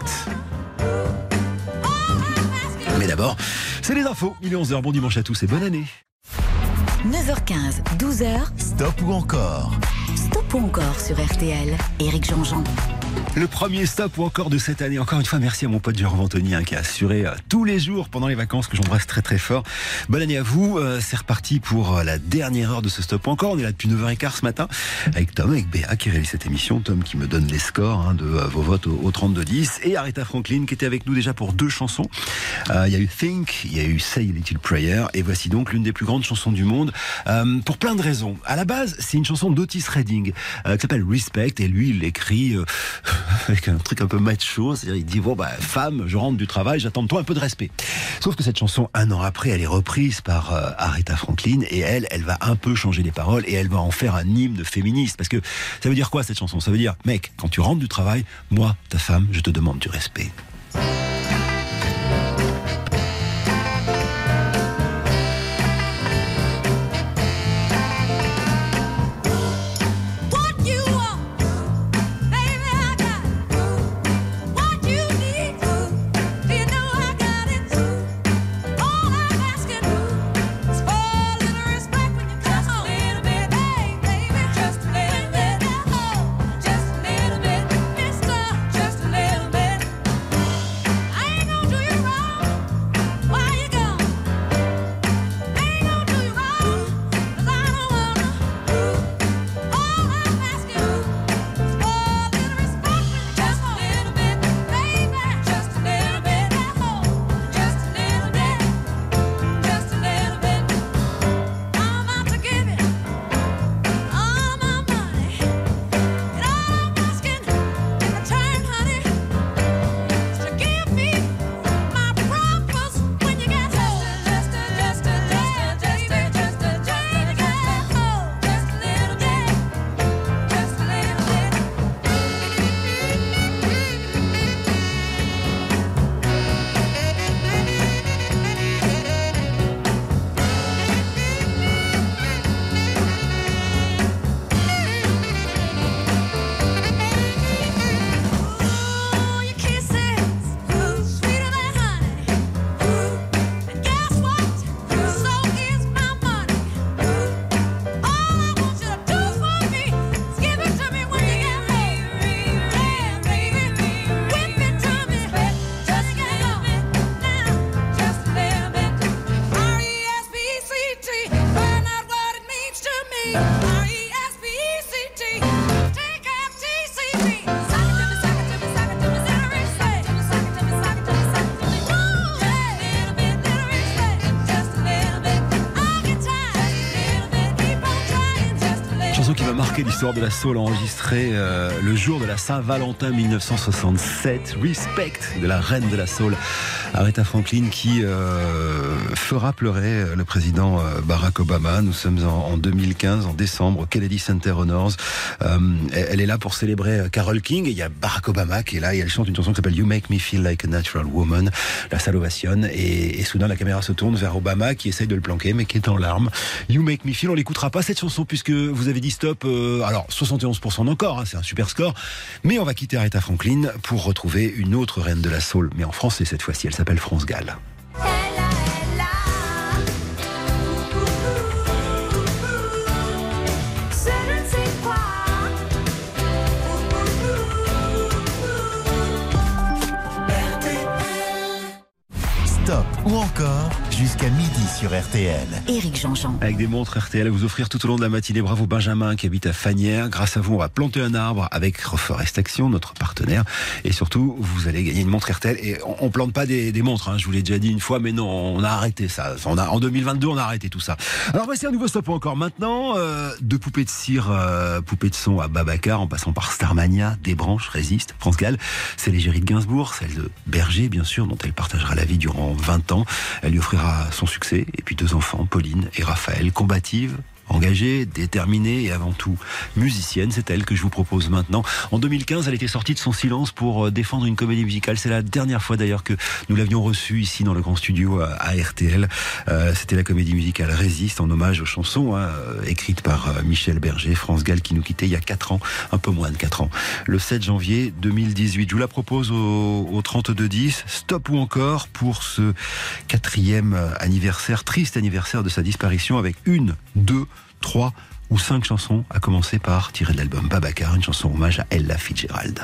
[SPEAKER 3] Mais d'abord, c'est les infos. Il est 11h. Bon dimanche à tous et bonne année.
[SPEAKER 5] 9h15, 12h.
[SPEAKER 1] Stop ou encore
[SPEAKER 5] Stop ou encore sur RTL. Éric Jean-Jean.
[SPEAKER 3] Le premier stop ou encore de cette année. Encore une fois, merci à mon pote Jérôme Anthony hein, qui a assuré euh, tous les jours pendant les vacances que j'embrasse très très fort. Bonne année à vous. Euh, c'est reparti pour euh, la dernière heure de ce stop encore. On est là depuis 9h15 ce matin avec Tom, avec Béa qui réalise cette émission. Tom qui me donne les scores hein, de euh, vos votes au, au 32-10 et Aretha Franklin qui était avec nous déjà pour deux chansons. Il y a eu Think, il y a eu Say a Little Prayer et voici donc l'une des plus grandes chansons du monde pour plein de raisons. À la base, c'est une chanson d'Otis Redding qui s'appelle Respect et lui il l'écrit euh, [LAUGHS] avec un truc un peu macho, c'est-à-dire il dit bon bah femme, je rentre du travail, j'attends de toi un peu de respect. Sauf que cette chanson un an après, elle est reprise par euh, Aretha Franklin et elle, elle va un peu changer les paroles et elle va en faire un hymne féministe parce que ça veut dire quoi cette chanson? Ça veut dire mec, quand tu rentres du travail, moi, ta femme, je te demande du respect. De la soul enregistrée euh, le jour de la Saint-Valentin 1967. Respect de la reine de la soul, Aretha Franklin, qui euh, fera pleurer euh, le président euh, Barack Obama. Nous sommes en, en 2015, en décembre, au Kennedy Center Honors. Euh, elle est là pour célébrer euh, Carole King et il y a Barack Obama qui est là et elle chante une chanson qui s'appelle You Make Me Feel Like a Natural Woman. La salle ovationne et, et soudain la caméra se tourne vers Obama qui essaye de le planquer mais qui est en larmes. You Make Me Feel, on l'écoutera pas cette chanson puisque vous avez dit stop. alors 71% encore, hein, c'est un super score. Mais on va quitter Aretha Franklin pour retrouver une autre reine de la soul, mais en français cette fois-ci. Elle s'appelle France Gall.
[SPEAKER 1] Stop ou encore jusqu'à midi sur RTL.
[SPEAKER 5] Éric Jean-Jean.
[SPEAKER 3] Avec des montres RTL à vous offrir tout au long de la matinée. Bravo Benjamin qui habite à Fanière. Grâce à vous, on va planter un arbre avec Reforest Action, notre partenaire. Et surtout, vous allez gagner une montre RTL. Et on, on plante pas des, des montres, hein. je vous l'ai déjà dit une fois, mais non, on a arrêté ça. On a, en 2022, on a arrêté tout ça. Alors voici un nouveau stop encore maintenant. Euh, de poupées de cire, euh, poupées de son à Babacar, en passant par Starmania, des branches, résiste, France Gall. C'est l'égérie de Gainsbourg, celle de Berger, bien sûr, dont elle partagera la vie durant 20 ans. Elle lui offrira son succès. Et puis deux enfants, Pauline et Raphaël, combative,
[SPEAKER 4] Engagée, déterminée et avant tout musicienne, c'est elle que je vous propose maintenant. En 2015, elle était sortie de son silence pour euh, défendre une comédie musicale. C'est la dernière fois d'ailleurs que nous l'avions reçue ici dans le grand studio à, à RTL. Euh, C'était la comédie musicale Résiste en hommage aux chansons hein, euh, écrites par euh, Michel Berger, France Gall qui nous quittait il y a 4 ans, un peu moins de 4 ans, le 7 janvier 2018. Je vous la propose au, au 32-10, stop ou encore pour ce quatrième euh, anniversaire, triste anniversaire de sa disparition avec une, deux, trois ou cinq chansons, à commencer par tirer de l'album Babacar, une chanson hommage à Ella Fitzgerald.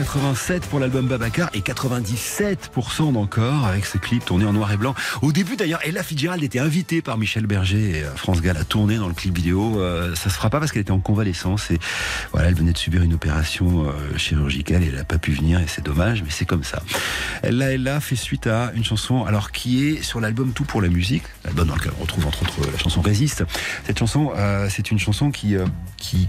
[SPEAKER 3] 87 pour l'album Babacar et 97% d'encore avec ce clip tourné en noir et blanc. Au début d'ailleurs, Ella Fitzgerald était invitée par Michel Berger et euh, France Gall à tourner dans le clip vidéo. Euh, ça se fera pas parce qu'elle était en convalescence et voilà, elle venait de subir une opération euh, chirurgicale et elle n'a pas pu venir et c'est dommage, mais c'est comme ça. Là, Ella fait suite à une chanson alors qui est sur l'album Tout pour la musique, l'album dans lequel on retrouve entre autres la chanson Résiste. Cette chanson, euh, c'est une chanson qui,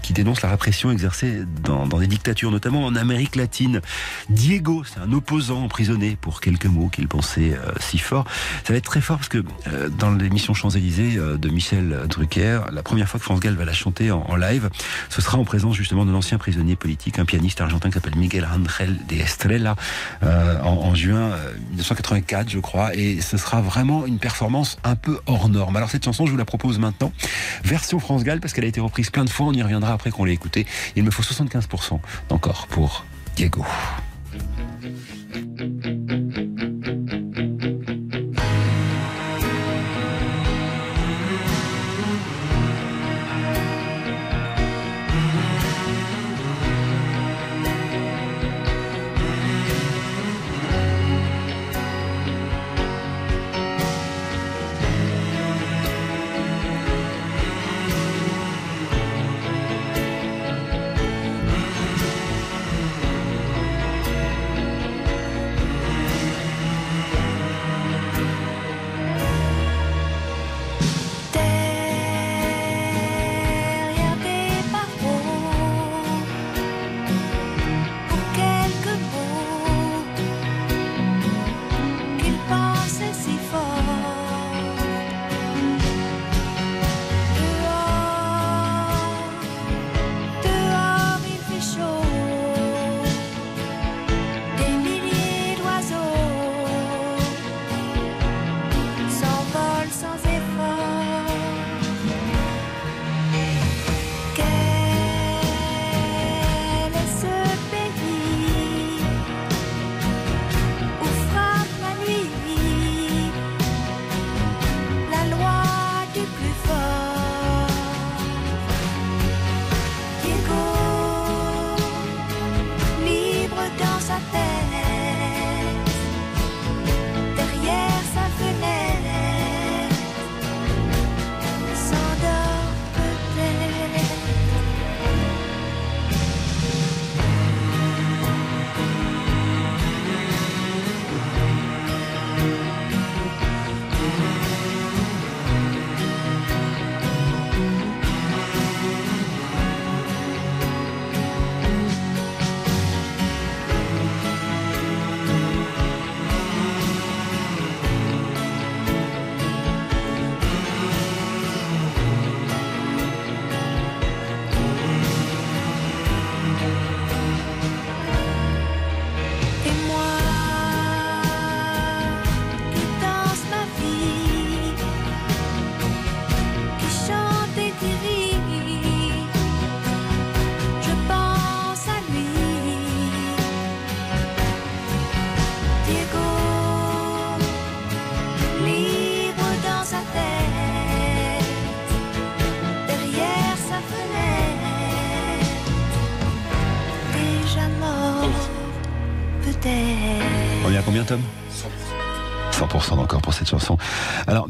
[SPEAKER 3] qui, dénonce la répression exercée dans, des dictatures, notamment en Amérique latine. Diego, c'est un opposant emprisonné pour quelques mots qu'il pensait euh, si fort. Ça va être très fort parce que euh, dans l'émission Champs-Élysées euh, de Michel Drucker, la première fois que France Gall va la chanter en, live, ce sera en présence justement d'un ancien prisonnier politique, un pianiste argentin qui s'appelle Miguel Ángel de Estrella, en, juin euh, 1984, je crois, et ce sera vraiment une performance un peu hors norme. Alors cette chanson, je vous la propose maintenant, version France Gall, parce qu'elle a été reprise plein de fois, on y reviendra après qu'on l'ait écoutée. Il me faut 75% d'encore pour Diego.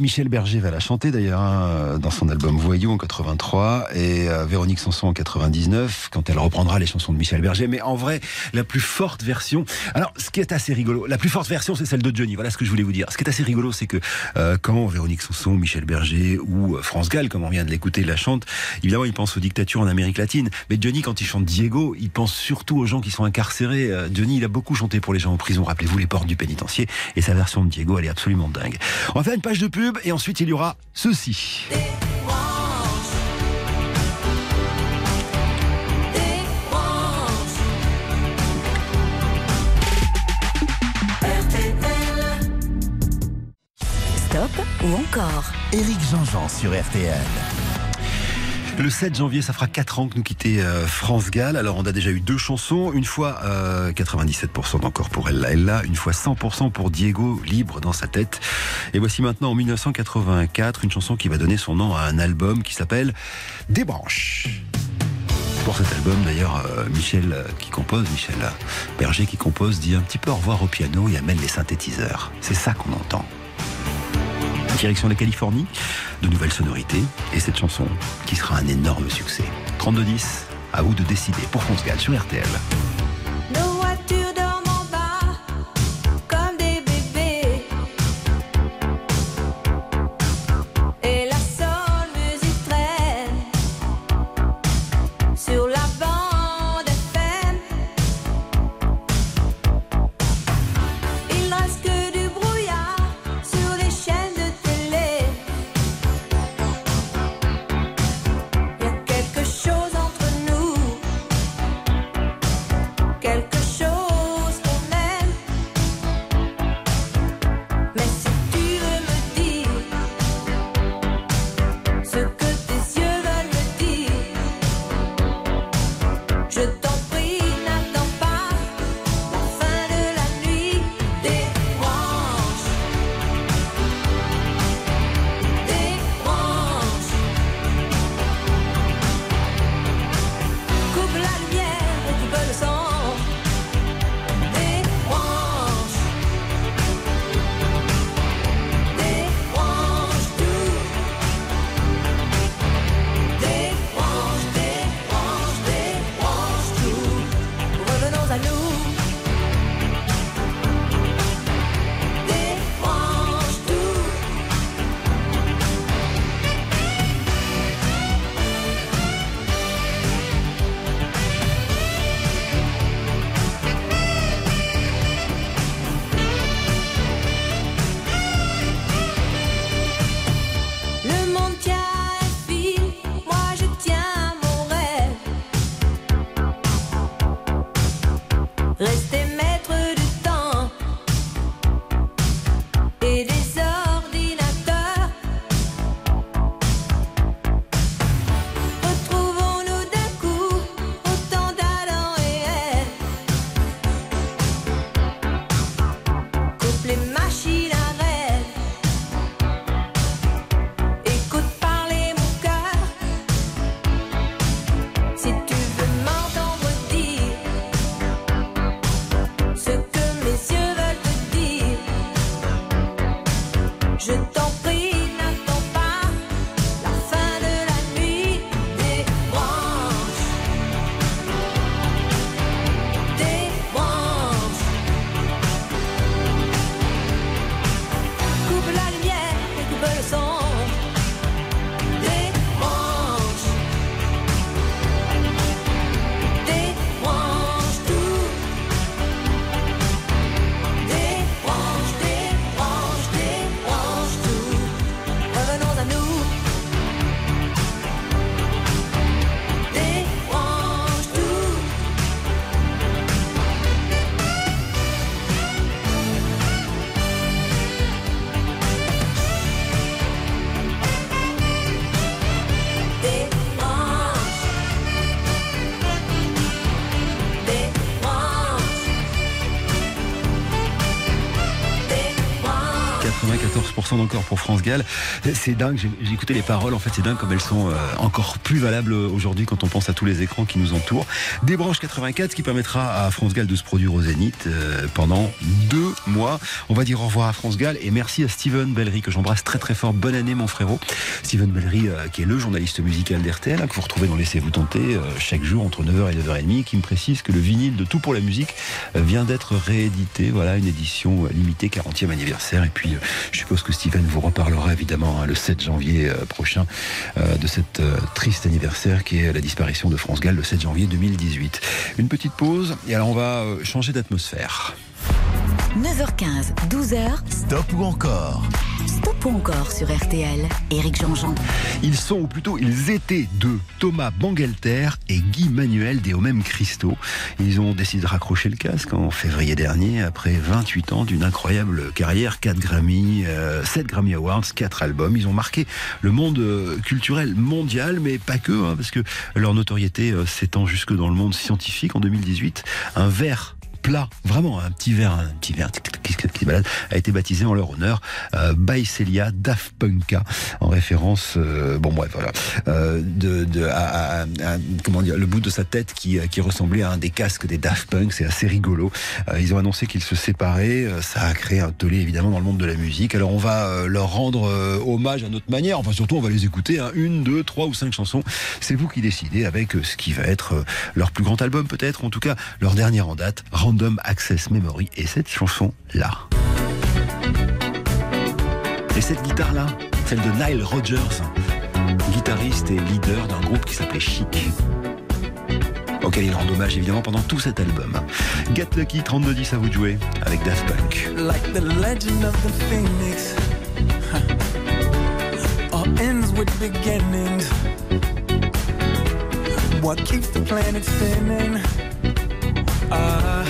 [SPEAKER 3] Michel Berger va la chanter d'ailleurs hein, dans son album Voyou en 83 et euh, Véronique Sanson en 99 quand elle reprendra les chansons de Michel Berger. Mais en vrai, la plus forte version. Alors ce qui est assez rigolo, la plus forte version c'est celle de Johnny. Voilà ce que je voulais vous dire. Ce qui est assez rigolo, c'est que euh, quand Véronique Sanson, Michel Berger ou euh, France Gall, comme on vient de l'écouter, la chante, évidemment ils pensent aux dictatures en Amérique latine. Mais Johnny quand il chante Diego, il pense surtout aux gens qui sont incarcérés. Johnny il a beaucoup chanté pour les gens en prison. Rappelez-vous les portes du pénitencier et sa version de Diego elle est absolument dingue. On une page de pub et ensuite il y aura ceci.
[SPEAKER 5] Stop ou encore?
[SPEAKER 1] Éric Jean-Jean sur RTL.
[SPEAKER 3] Le 7 janvier, ça fera 4 ans que nous quittait euh, France Gall. Alors on a déjà eu deux chansons, une fois euh, 97% d'encore pour Ella Ella, une fois 100% pour Diego, libre dans sa tête. Et voici maintenant en 1984 une chanson qui va donner son nom à un album qui s'appelle Des branches. Pour cet album, d'ailleurs, euh, Michel euh, qui compose, Michel euh, Berger qui compose, dit un petit peu au revoir au piano et amène les synthétiseurs. C'est ça qu'on entend. Direction la Californie, de nouvelles sonorités et cette chanson qui sera un énorme succès. 32-10, à vous de décider pour France sur RTL. C'est dingue, j'ai écouté les paroles, en fait c'est dingue comme elles sont euh, encore plus valables aujourd'hui quand on pense à tous les écrans qui nous entourent. Des branches 84 qui permettra à France Gall de se produire au Zénith euh, pendant deux mois. On va dire au revoir à France Gall et merci à Steven Bellery que j'embrasse très très fort. Bonne année mon frérot. Steven Bellery euh, qui est le journaliste musical d'RTL hein, que vous retrouvez dans Laissez-vous tenter chaque jour entre 9h et 9h30 qui me précise que le vinyle de Tout pour la musique vient d'être réédité. Voilà une édition limitée 40e anniversaire et puis je suppose que Steven vous reparlera évidemment hein, le 7 janvier euh, prochain euh, de cette euh, triste anniversaire qui est la disparition de France Gall le 7 janvier 2018. Une petite pause et alors on va euh, changer d'atmosphère.
[SPEAKER 5] 9h15, 12h.
[SPEAKER 1] Stop ou encore
[SPEAKER 5] Encore sur RTL. Éric Jean-Jean.
[SPEAKER 3] Ils sont, ou plutôt ils étaient deux, Thomas Bangalter et Guy Manuel des Mêmes Cristaux. Ils ont décidé de raccrocher le casque en février dernier, après 28 ans d'une incroyable carrière, 4 Grammy, euh, 7 Grammy Awards, 4 albums. Ils ont marqué le monde euh, culturel mondial, mais pas que, hein, parce que leur notoriété euh, s'étend jusque dans le monde scientifique. En 2018, un verre plat, vraiment un petit verre, un petit verre qui se balade, a été baptisé en leur honneur euh, by Celia Daft Punka, en référence, euh, bon bref voilà, euh, de, de à, à- à- comment dire, le bout de sa tête qui, euh, qui ressemblait à un des casques des Daft Punk, c'est assez rigolo. Euh, ils ont annoncé qu'ils se séparaient, euh, ça a créé un tollé évidemment dans le monde de la musique. Alors on va leur rendre hommage à notre manière, enfin surtout on va les écouter, hein, une, deux, trois ou cinq chansons. C'est vous qui décidez avec ce qui va être leur plus grand album peut-être, en tout cas leur dernière en date, Random Access Memory, et cette chanson-là. Et cette guitare-là, celle de Nile Rodgers, guitariste et leader d'un groupe qui s'appelait Chic, auquel il rend hommage évidemment pendant tout cet album. Get Lucky, 32-10 à vous de jouer avec Daft Punk.
[SPEAKER 30] like the legend of the phoenix. All ends with beginnings. What keeps the planet spinning? Ah,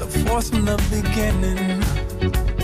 [SPEAKER 30] the force from the beginning.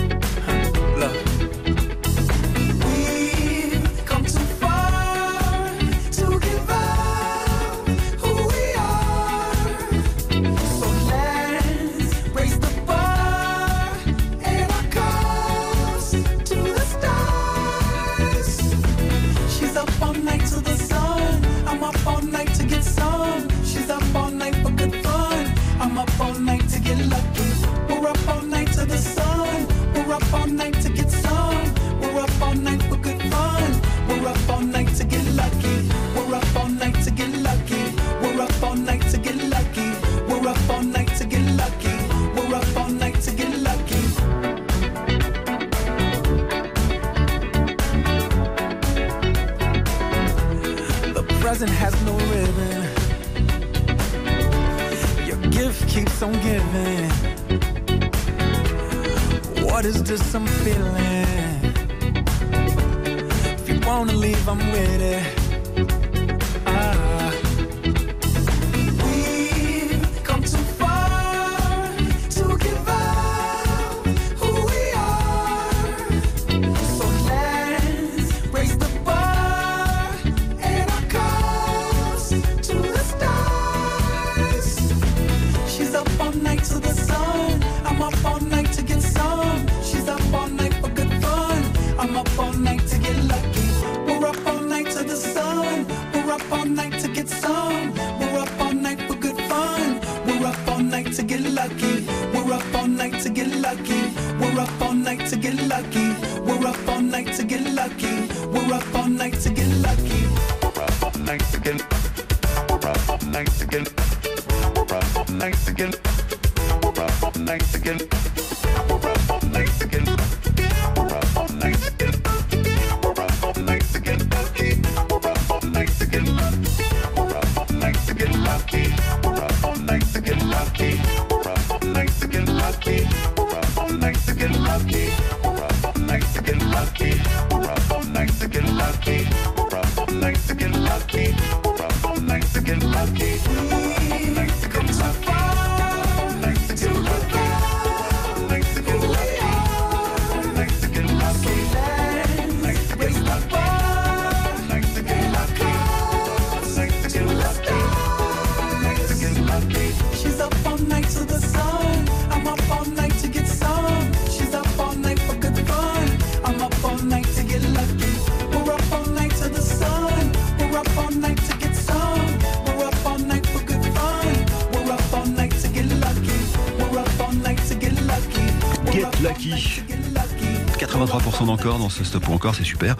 [SPEAKER 3] 83% d'encore dans ce stop ou encore, c'est super.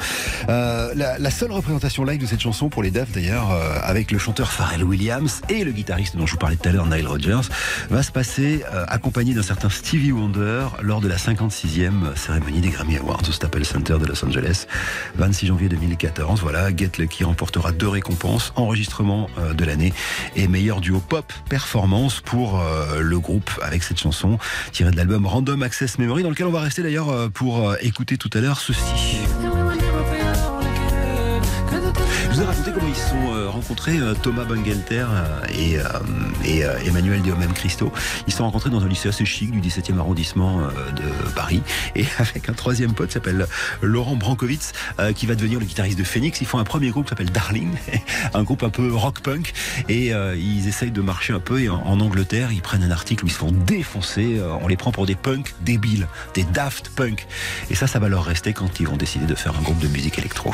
[SPEAKER 3] Euh, la, seule représentation live de cette chanson pour les Daft d'ailleurs, euh, avec le chanteur Pharrell Williams et le guitariste dont je vous parlais tout à l'heure, Nile Rodgers, va se passer euh, accompagné d'un certain Stevie Wonder lors de la 56e cérémonie des Grammy Awards au Staples Center de Los Angeles, 26 janvier 2014. Voilà, Get Lucky remportera deux récompenses, enregistrement de l'année et meilleur duo pop performance pour le groupe avec cette chanson tirée de l'album Random Access Memory dans lequel on va rester d'ailleurs pour écouter tout à l'heure ceci. Ils sont euh, rencontrés, euh, Thomas Bangalter euh, et, Emmanuel Deomen Christo. Ils sont rencontrés dans un lycée assez chic du 17e arrondissement de Paris. [LAUGHS] Et avec un troisième pote s'appelle Laurent Brankowitz, euh, qui va devenir le guitariste de Phoenix. Ils font un premier groupe qui s'appelle Darling, [LAUGHS] un groupe un peu rock-punk. Et ils essayent de marcher un peu. Et en, Angleterre, ils prennent un article où ils se font défoncer. On les prend pour des punks débiles, des daft punk. Et ça, ça va leur rester quand ils vont décider de faire un groupe de musique électro.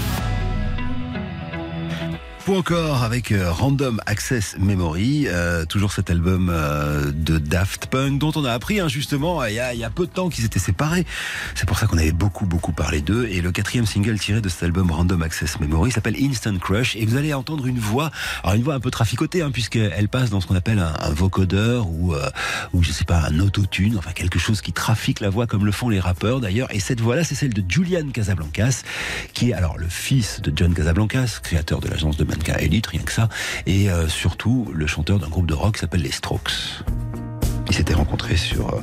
[SPEAKER 3] Ou encore avec euh, Random Access Memory, euh, toujours cet album euh, de Daft Punk dont on a appris hein, justement il y, a, y a peu de temps qu'ils étaient séparés. C'est pour ça qu'on avait beaucoup beaucoup parlé d'eux. Et le quatrième single tiré de cet album Random Access Memory s'appelle Instant Crush. Et vous allez entendre une voix, alors une voix un peu traficotée hein, puisqu'elle passe dans ce qu'on appelle un, un vocodeur ou euh, ou je sais pas un autotune, enfin quelque chose qui trafique la voix comme le font les rappeurs d'ailleurs. Et cette voix-là, c'est celle de Julian Casablancas, qui est alors le fils de John Casablancas, créateur de l'agence de mannequins Elite, rien que ça, et euh, surtout le chanteur d'un groupe de rock s'appelle les Strokes. Ils s'étaient rencontrés sur euh,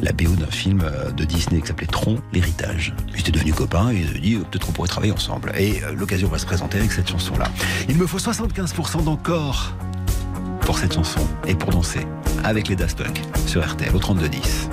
[SPEAKER 3] la BO d'un film euh, de Disney qui s'appelait Tron, l'héritage. Ils étaient devenus copains et ils se dit peut-être qu'on pourrait travailler ensemble. Et l'occasion va se présenter avec cette chanson-là. Il me faut 75% d'encore pour cette chanson et pour danser avec les Daft sur RTL au 3210.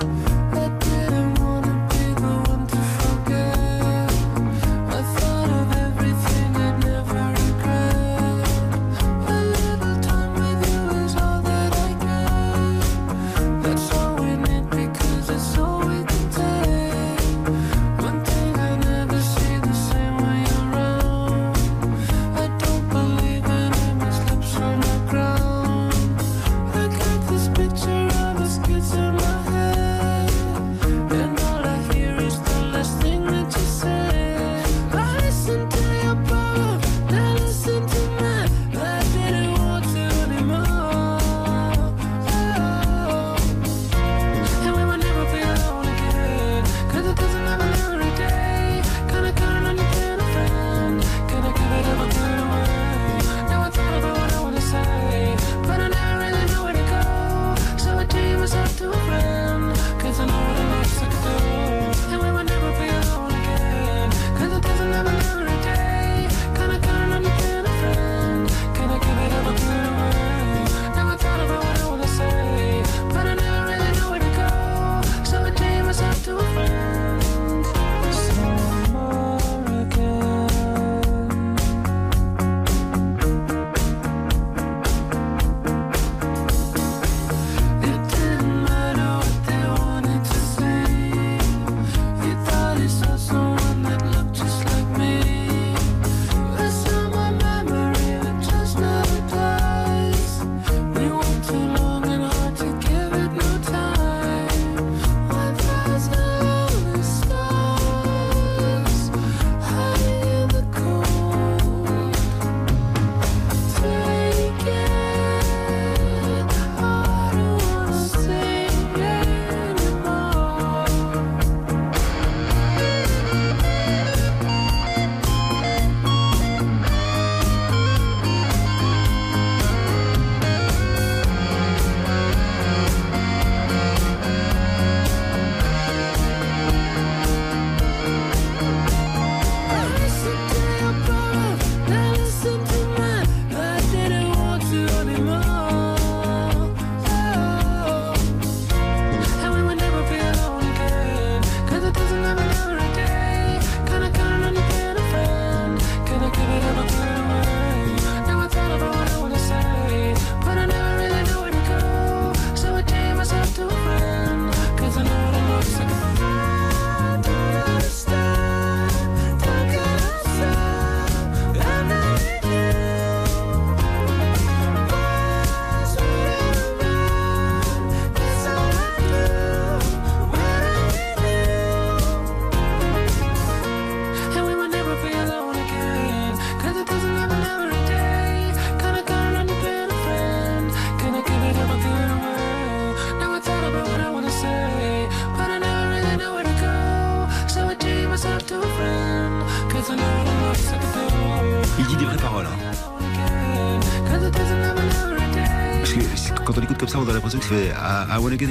[SPEAKER 31] I, wanna get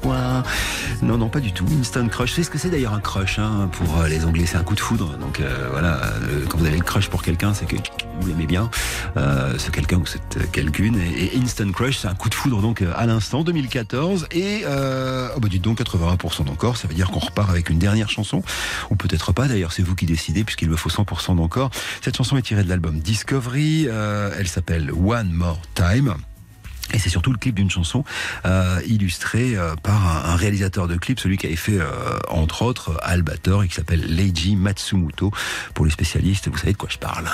[SPEAKER 31] quoi Non, non, pas du tout. Instant crush. C'est ce que c'est d'ailleurs un crush hein, pour euh, les Anglais. C'est un coup de foudre. Donc euh, voilà, quand vous avez le crush pour quelqu'un, c'est que vous l'aimez bien. Euh, c'est quelqu'un ou c'est euh, quelqu'une. Et, et instant crush, c'est un coup de foudre donc euh, à l'instant 2014. Et euh, oh bah dites donc 81% d'encore. Ça veut dire qu'on repart avec une dernière chanson, ou peut-être pas. D'ailleurs, c'est vous qui décidez puisqu'il me faut 100% d'encore. Cette chanson est tirée de l'album Discovery. Euh, elle s'appelle One More Time. C'est surtout le clip d'une chanson euh, illustrée euh, par un, réalisateur de clip, celui qui avait fait euh, entre autres Albator et qui s'appelle Leiji Matsumoto. Pour les spécialistes, vous savez de quoi je parle.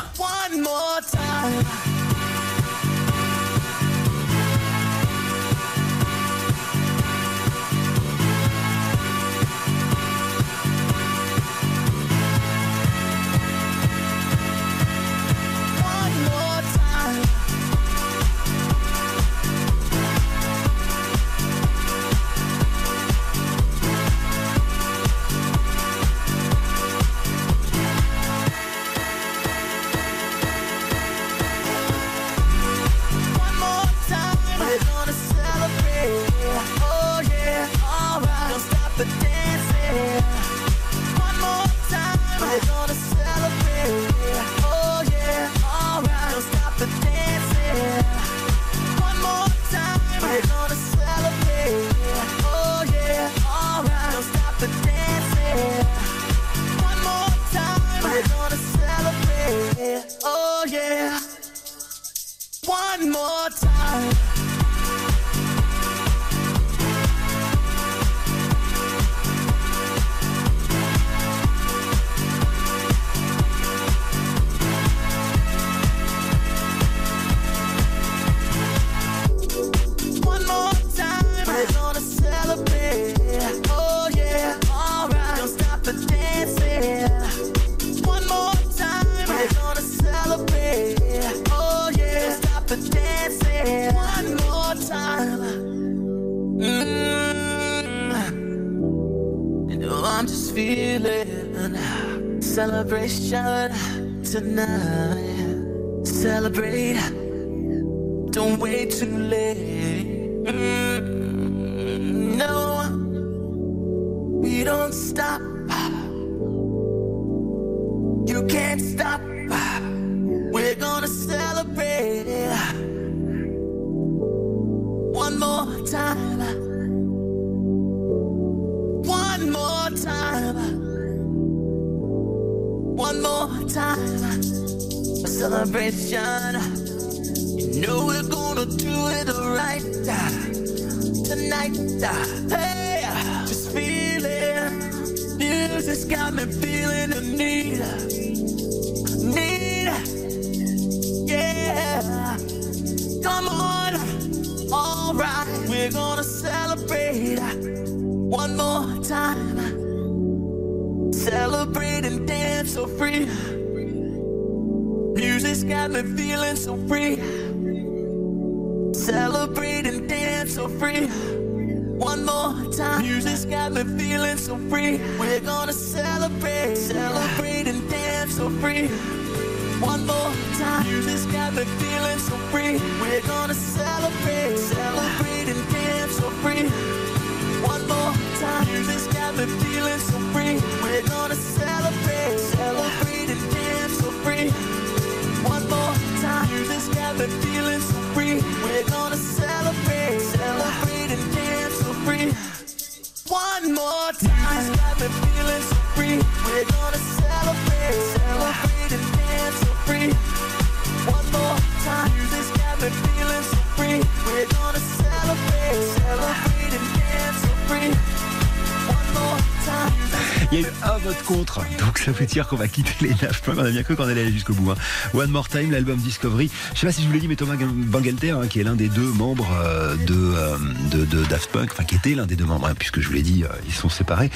[SPEAKER 31] Quitter les Daft Punk. On a bien cru qu'on allait aller jusqu'au bout. hein. One More Time, l'album Discovery. Je sais pas si je vous l'ai dit, mais Thomas Bangalter, hein, qui est l'un des deux membres euh, de, euh, de, de Daft Punk, enfin qui était l'un des deux membres, hein, puisque je vous l'ai dit, euh, ils sont séparés.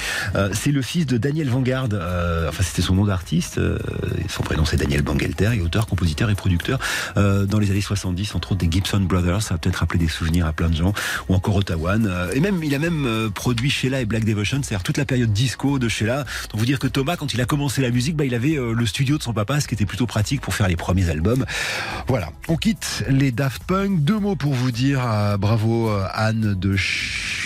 [SPEAKER 31] C'est le fils de Daniel Vanguard. enfin, c'était son nom d'artiste. Son prénom c'est Daniel Bangalter, et auteur, compositeur et producteur euh, dans les années 70, entre autres des Gibson Brothers. Ça va peut-être rappeler des souvenirs à plein de gens, ou encore Ottawa. Euh, et même, il a même euh, produit Sheila et Black Devotion, c'est-à-dire toute la période disco de Sheila.
[SPEAKER 3] Donc vous dire que Thomas, quand il a commencé la musique, bah, il avait le studio de son papa, ce qui était plutôt pratique pour faire les premiers albums. Voilà. On quitte les Daft Punk. Deux mots pour vous dire. bravo Anne de Ch-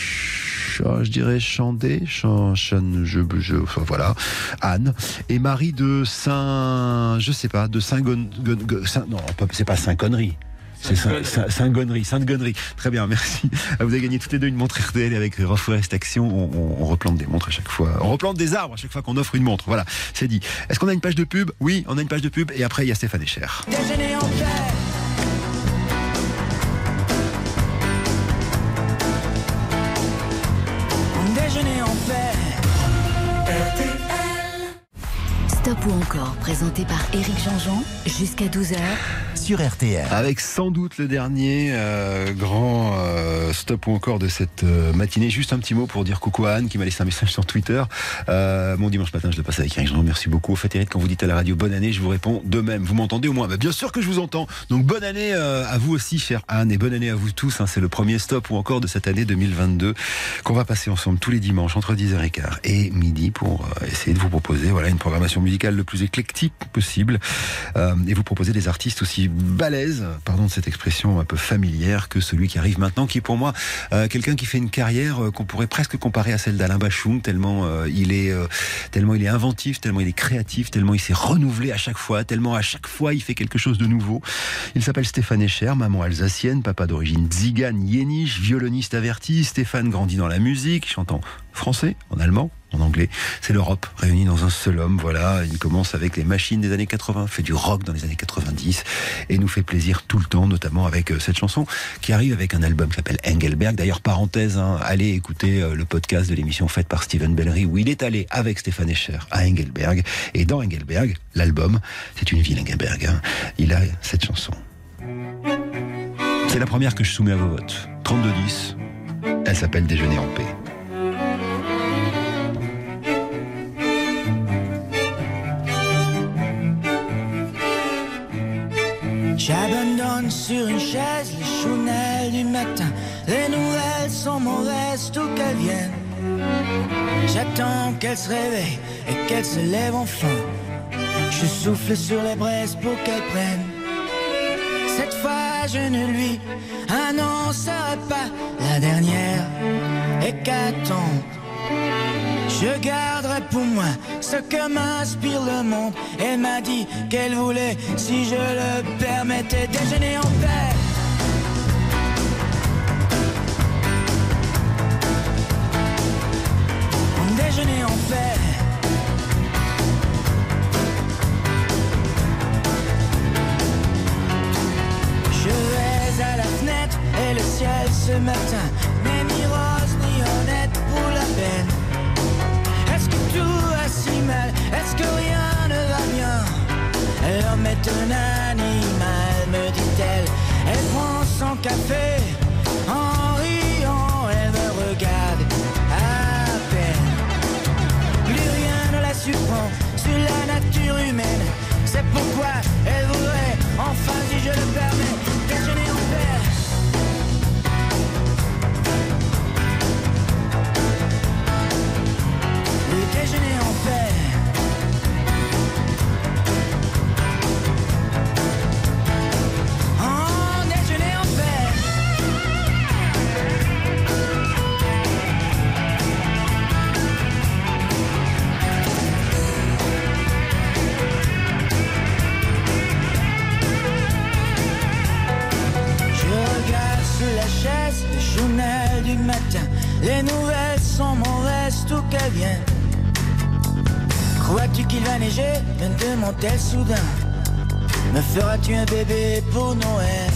[SPEAKER 3] je dirais Chandé, Chan, Chan- je, je- enfin voilà, Anne et Marie de Saint, je sais pas, de Saint, Gon, Gon- Gon- Saint- non, c'est pas Saint Connerie. C'est Saint- Saint- Saint-Gonnerie, Sainte-Gonnerie. Très bien, merci. Vous avez gagné toutes les deux une montre RTL avec Reforest Action. On, on- on replante des montres à chaque fois. On replante des arbres à chaque fois qu'on offre une montre. Voilà, c'est dit. Est-ce qu'on a une page de pub? Oui, on a une page de pub et après il y a Stéphane Echer.
[SPEAKER 5] Ou encore, présenté par Éric Jean-Jean, jusqu'à 12h.
[SPEAKER 1] Sur RTL.
[SPEAKER 3] Avec sans doute le dernier euh, grand euh, stop ou encore de cette euh, matinée. Juste un petit mot pour dire coucou à Anne qui m'a laissé un message sur Twitter. Euh, mon dimanche matin, je le passe avec Eric. Je vous remercie beaucoup. Au fait, Eric, quand vous dites à la radio bonne année, je vous réponds de même. Vous m'entendez au moins? Bah, Bien sûr que je vous entends. Donc bonne année euh, à vous aussi, chère Anne, et bonne année à vous tous. hein. C'est le premier stop ou encore de cette année 2022 qu'on va passer ensemble tous les dimanches entre 10h15 et midi pour euh, essayer de vous proposer voilà une programmation musicale le plus éclectique possible euh, et vous proposer des artistes aussi balèzes, pardon de cette expression un peu familière que celui qui arrive maintenant, qui est pour moi euh, quelqu'un qui fait une carrière euh, qu'on pourrait presque comparer à celle d'Alain Bachung, tellement il est tellement il est inventif, tellement il est créatif, tellement il s'est renouvelé à chaque fois, tellement à chaque fois il fait quelque chose de nouveau. Il s'appelle Stéphane Echer, maman alsacienne, papa d'origine tzigane, yéniche, violoniste averti. Stéphane grandit dans la musique, en français, en allemand, en anglais. C'est l'Europe réunie dans un seul homme. Voilà, il commence avec les machines des années 80, fait du rock dans les années 90 et nous fait plaisir tout le temps, notamment avec euh, cette chanson qui arrive avec un album qui s'appelle Engelberg. D'ailleurs, parenthèse, hein, allez écouter euh, le podcast de l'émission faite par Steven Bellery où il est allé avec Stéphane Escher à Engelberg. Et dans Engelberg, l'album, c'est une ville Engelberg. hein, il a cette chanson. C'est la première que je soumets à vos votes. 32-10. Elle s'appelle Déjeuner en paix.
[SPEAKER 27] J'abandonne sur une chaise les chounelles du matin. Les nouvelles sont mauvaises, tout qu'elles viennent. J'attends qu'elle se réveille et qu'elle se lève enfin. Je souffle sur les braises pour qu'elle prenne. Cette fois, je ne lui annoncerai pas la dernière hécatombe. Je garderai pour moi ce que m'inspire le monde. Elle m'a dit qu'elle voulait, si je le permettais, déjeuner en paix. Déjeuner en paix. Je vais à la fenêtre et le ciel ce matin n'est ni rose ni honnête pour la peine. Est-ce que rien ne va bien? L'homme est un animal, me dit-elle. Elle prend son café en riant, elle me regarde à peine. Plus rien ne la surprend sur la nature humaine. C'est pourquoi elle voudrait, enfin si je le permets, Les nouvelles sont mauvaises, tout qu'elles viennent. Crois-tu qu'il va neiger? Me demande-t-elle soudain. Me feras-tu un bébé pour Noël?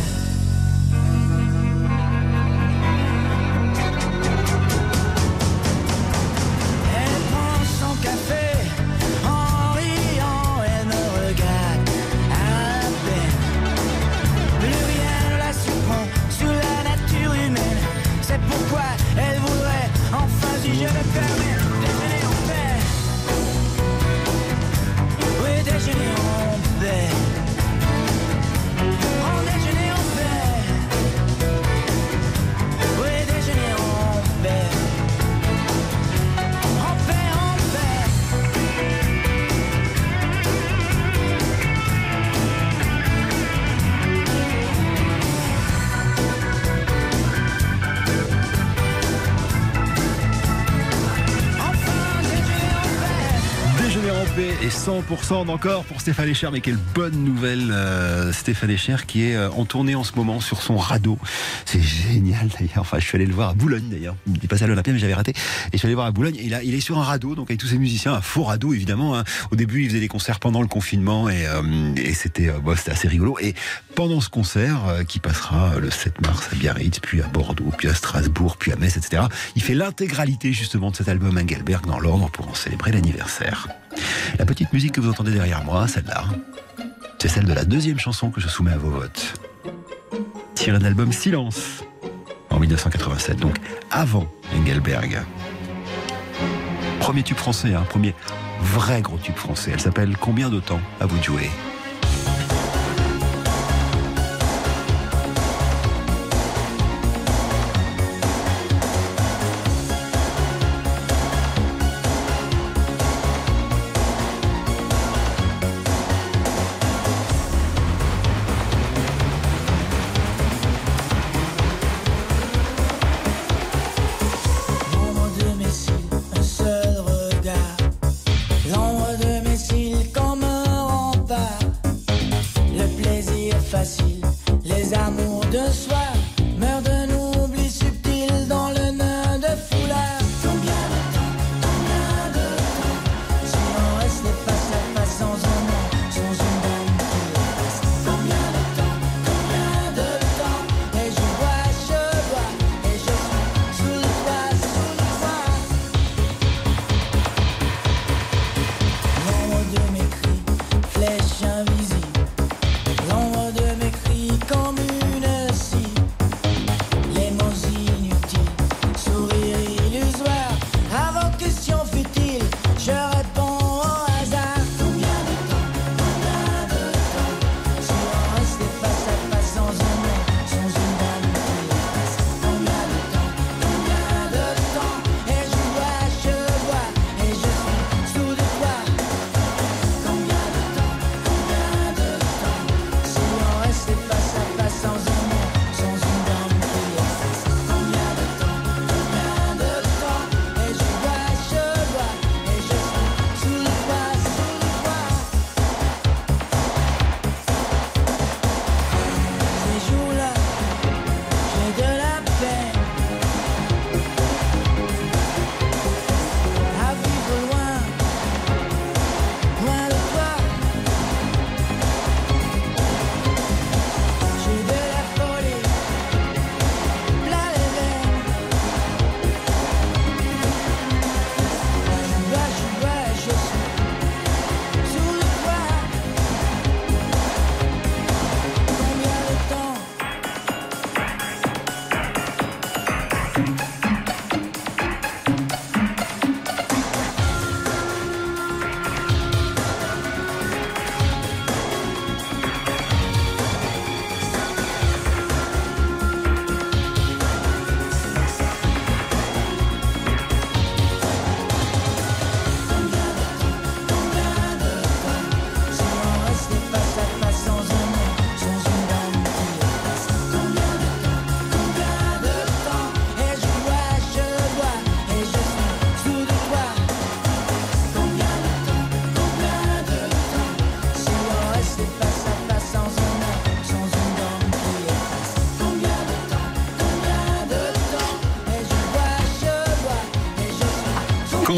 [SPEAKER 27] Pourquoi elle voudrait, enfin si je le permets, déjeuner en paix. Oui, déjeuner en Et 100% d'encore pour Stéphane Echer. Mais quelle bonne nouvelle, euh, Stéphane Echer qui est euh, en tournée en ce moment sur son radeau. C'est génial d'ailleurs. Enfin, je suis allé le voir à Boulogne d'ailleurs. Il est passé à l'Olympia, mais j'avais raté. Et je suis allé voir à Boulogne. Il est sur un radeau, donc avec tous ses musiciens, un faux radeau évidemment. hein. Au début, il faisait des concerts pendant le confinement et, euh, c'était assez rigolo. Et pendant ce concert qui passera le 7 mars à Biarritz, puis à Bordeaux, puis à Strasbourg, puis à Metz, etc. Il fait l'intégralité justement de cet album Engelberg dans l'ordre pour en célébrer l'anniversaire. La petite musique que vous entendez derrière moi, celle-là, c'est celle de la deuxième chanson que je soumets à vos votes. Tirée de l'album Silence en 1987, donc avant Engelberg. Premier tube français, hein, premier vrai gros tube français. Elle s'appelle Combien de temps à vous de jouer?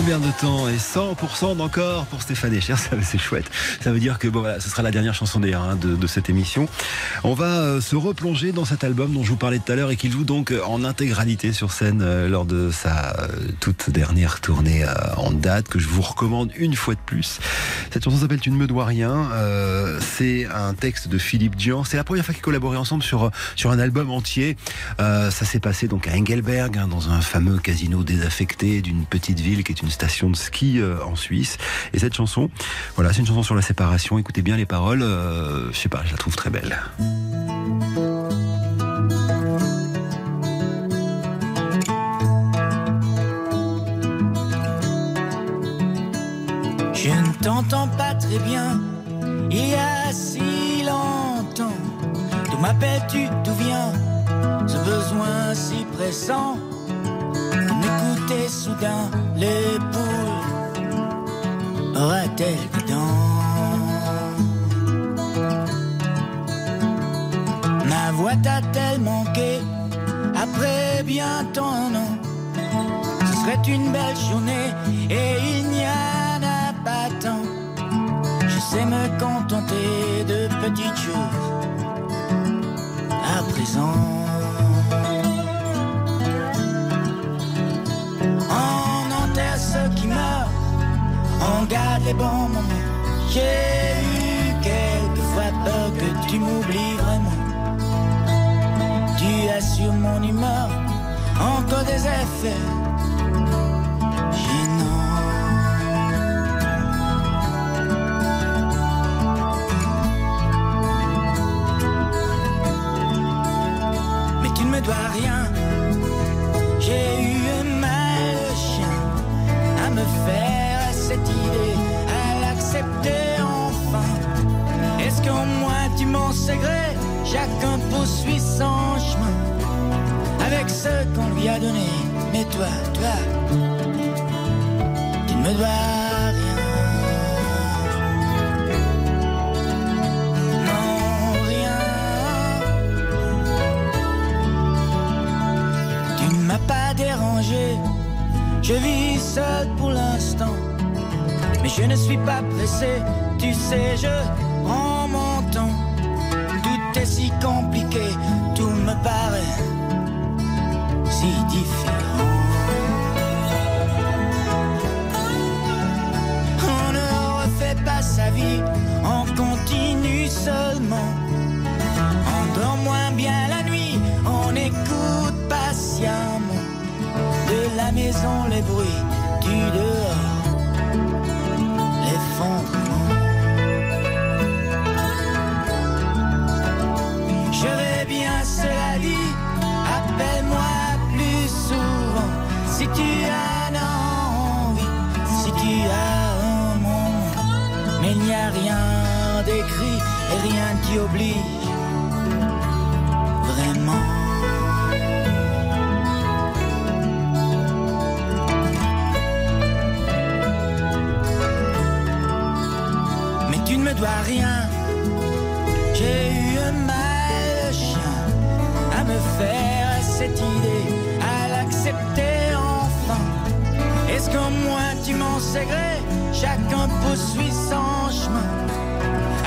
[SPEAKER 3] Combien de temps et
[SPEAKER 27] 100% d'encore pour Stéphane Echer, c'est chouette. Ça veut dire que bon voilà, ce sera la dernière chanson d'ailleurs hein, de, cette émission. On va euh, se replonger dans cet album dont je vous parlais tout à l'heure et qu'il joue donc euh, en intégralité sur scène euh, lors de sa toute dernière tournée en date que je vous recommande une fois de plus. Cette chanson s'appelle Tu ne me dois rien. C'est un texte de Philippe Dian. C'est la première fois qu'ils collaboraient ensemble sur sur un album entier. Ça s'est passé donc à Engelberg, hein, dans un fameux casino désaffecté d'une petite ville qui est une station de ski euh, en Suisse. Et cette chanson, voilà, c'est une chanson sur la séparation. Écoutez bien les paroles. euh, je sais pas, je la trouve très belle.
[SPEAKER 3] Je ne t'entends pas très bien, il y a si longtemps. D'où m'appelles-tu, d'où vient ce besoin si pressant d'écouter soudain les poules
[SPEAKER 27] aura-t-elle des dents Ma voix t'a-t-elle manqué après bien tant non Ce serait une belle journée et il n'y en a pas tant. Je sais me contenter de petites choses à présent. On garde les bons moments. J'ai eu quelquefois peur que tu m'oublies vraiment. Tu as sur mon humeur encore des effets. Mais tu ne me dois rien. Chacun poursuit son chemin avec ce qu'on lui a donné. Mais toi, toi, tu ne me dois rien. Non, rien. Tu ne m'as pas dérangé. Je vis seul pour l'instant. Mais je ne suis pas pressé. Tu sais, je maison, les bruits du dehors, l'effondrement. Je vais bien, cela dit, appelle-moi plus souvent si tu as envie, si tu as un moment. Mais il n'y a rien d'écrit et rien qui oblige Rien. J'ai eu un mal de chien à me faire cette idée, à l'accepter enfin. Est-ce qu'au moins tu m'en sais gré Chacun poursuit son chemin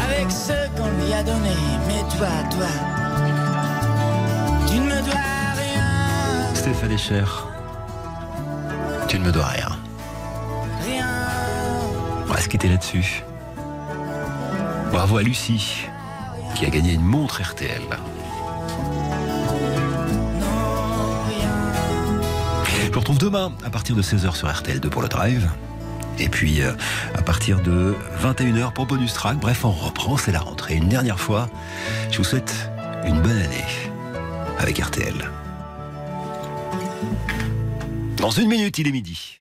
[SPEAKER 27] avec ce qu'on lui a donné. Mais toi, toi, tu ne me dois rien,
[SPEAKER 3] Stéphane Echer. Tu ne me dois rien.
[SPEAKER 27] rien.
[SPEAKER 3] On va se quitter là-dessus. Bravo à Lucie, qui a gagné une montre RTL. Je vous retrouve demain à partir de 16h sur RTL2 pour le drive. Et puis euh, à partir de 21h pour bonus track. Bref, on reprend, c'est la rentrée. Une dernière fois, je vous souhaite une bonne année avec RTL. Dans une minute, il est midi.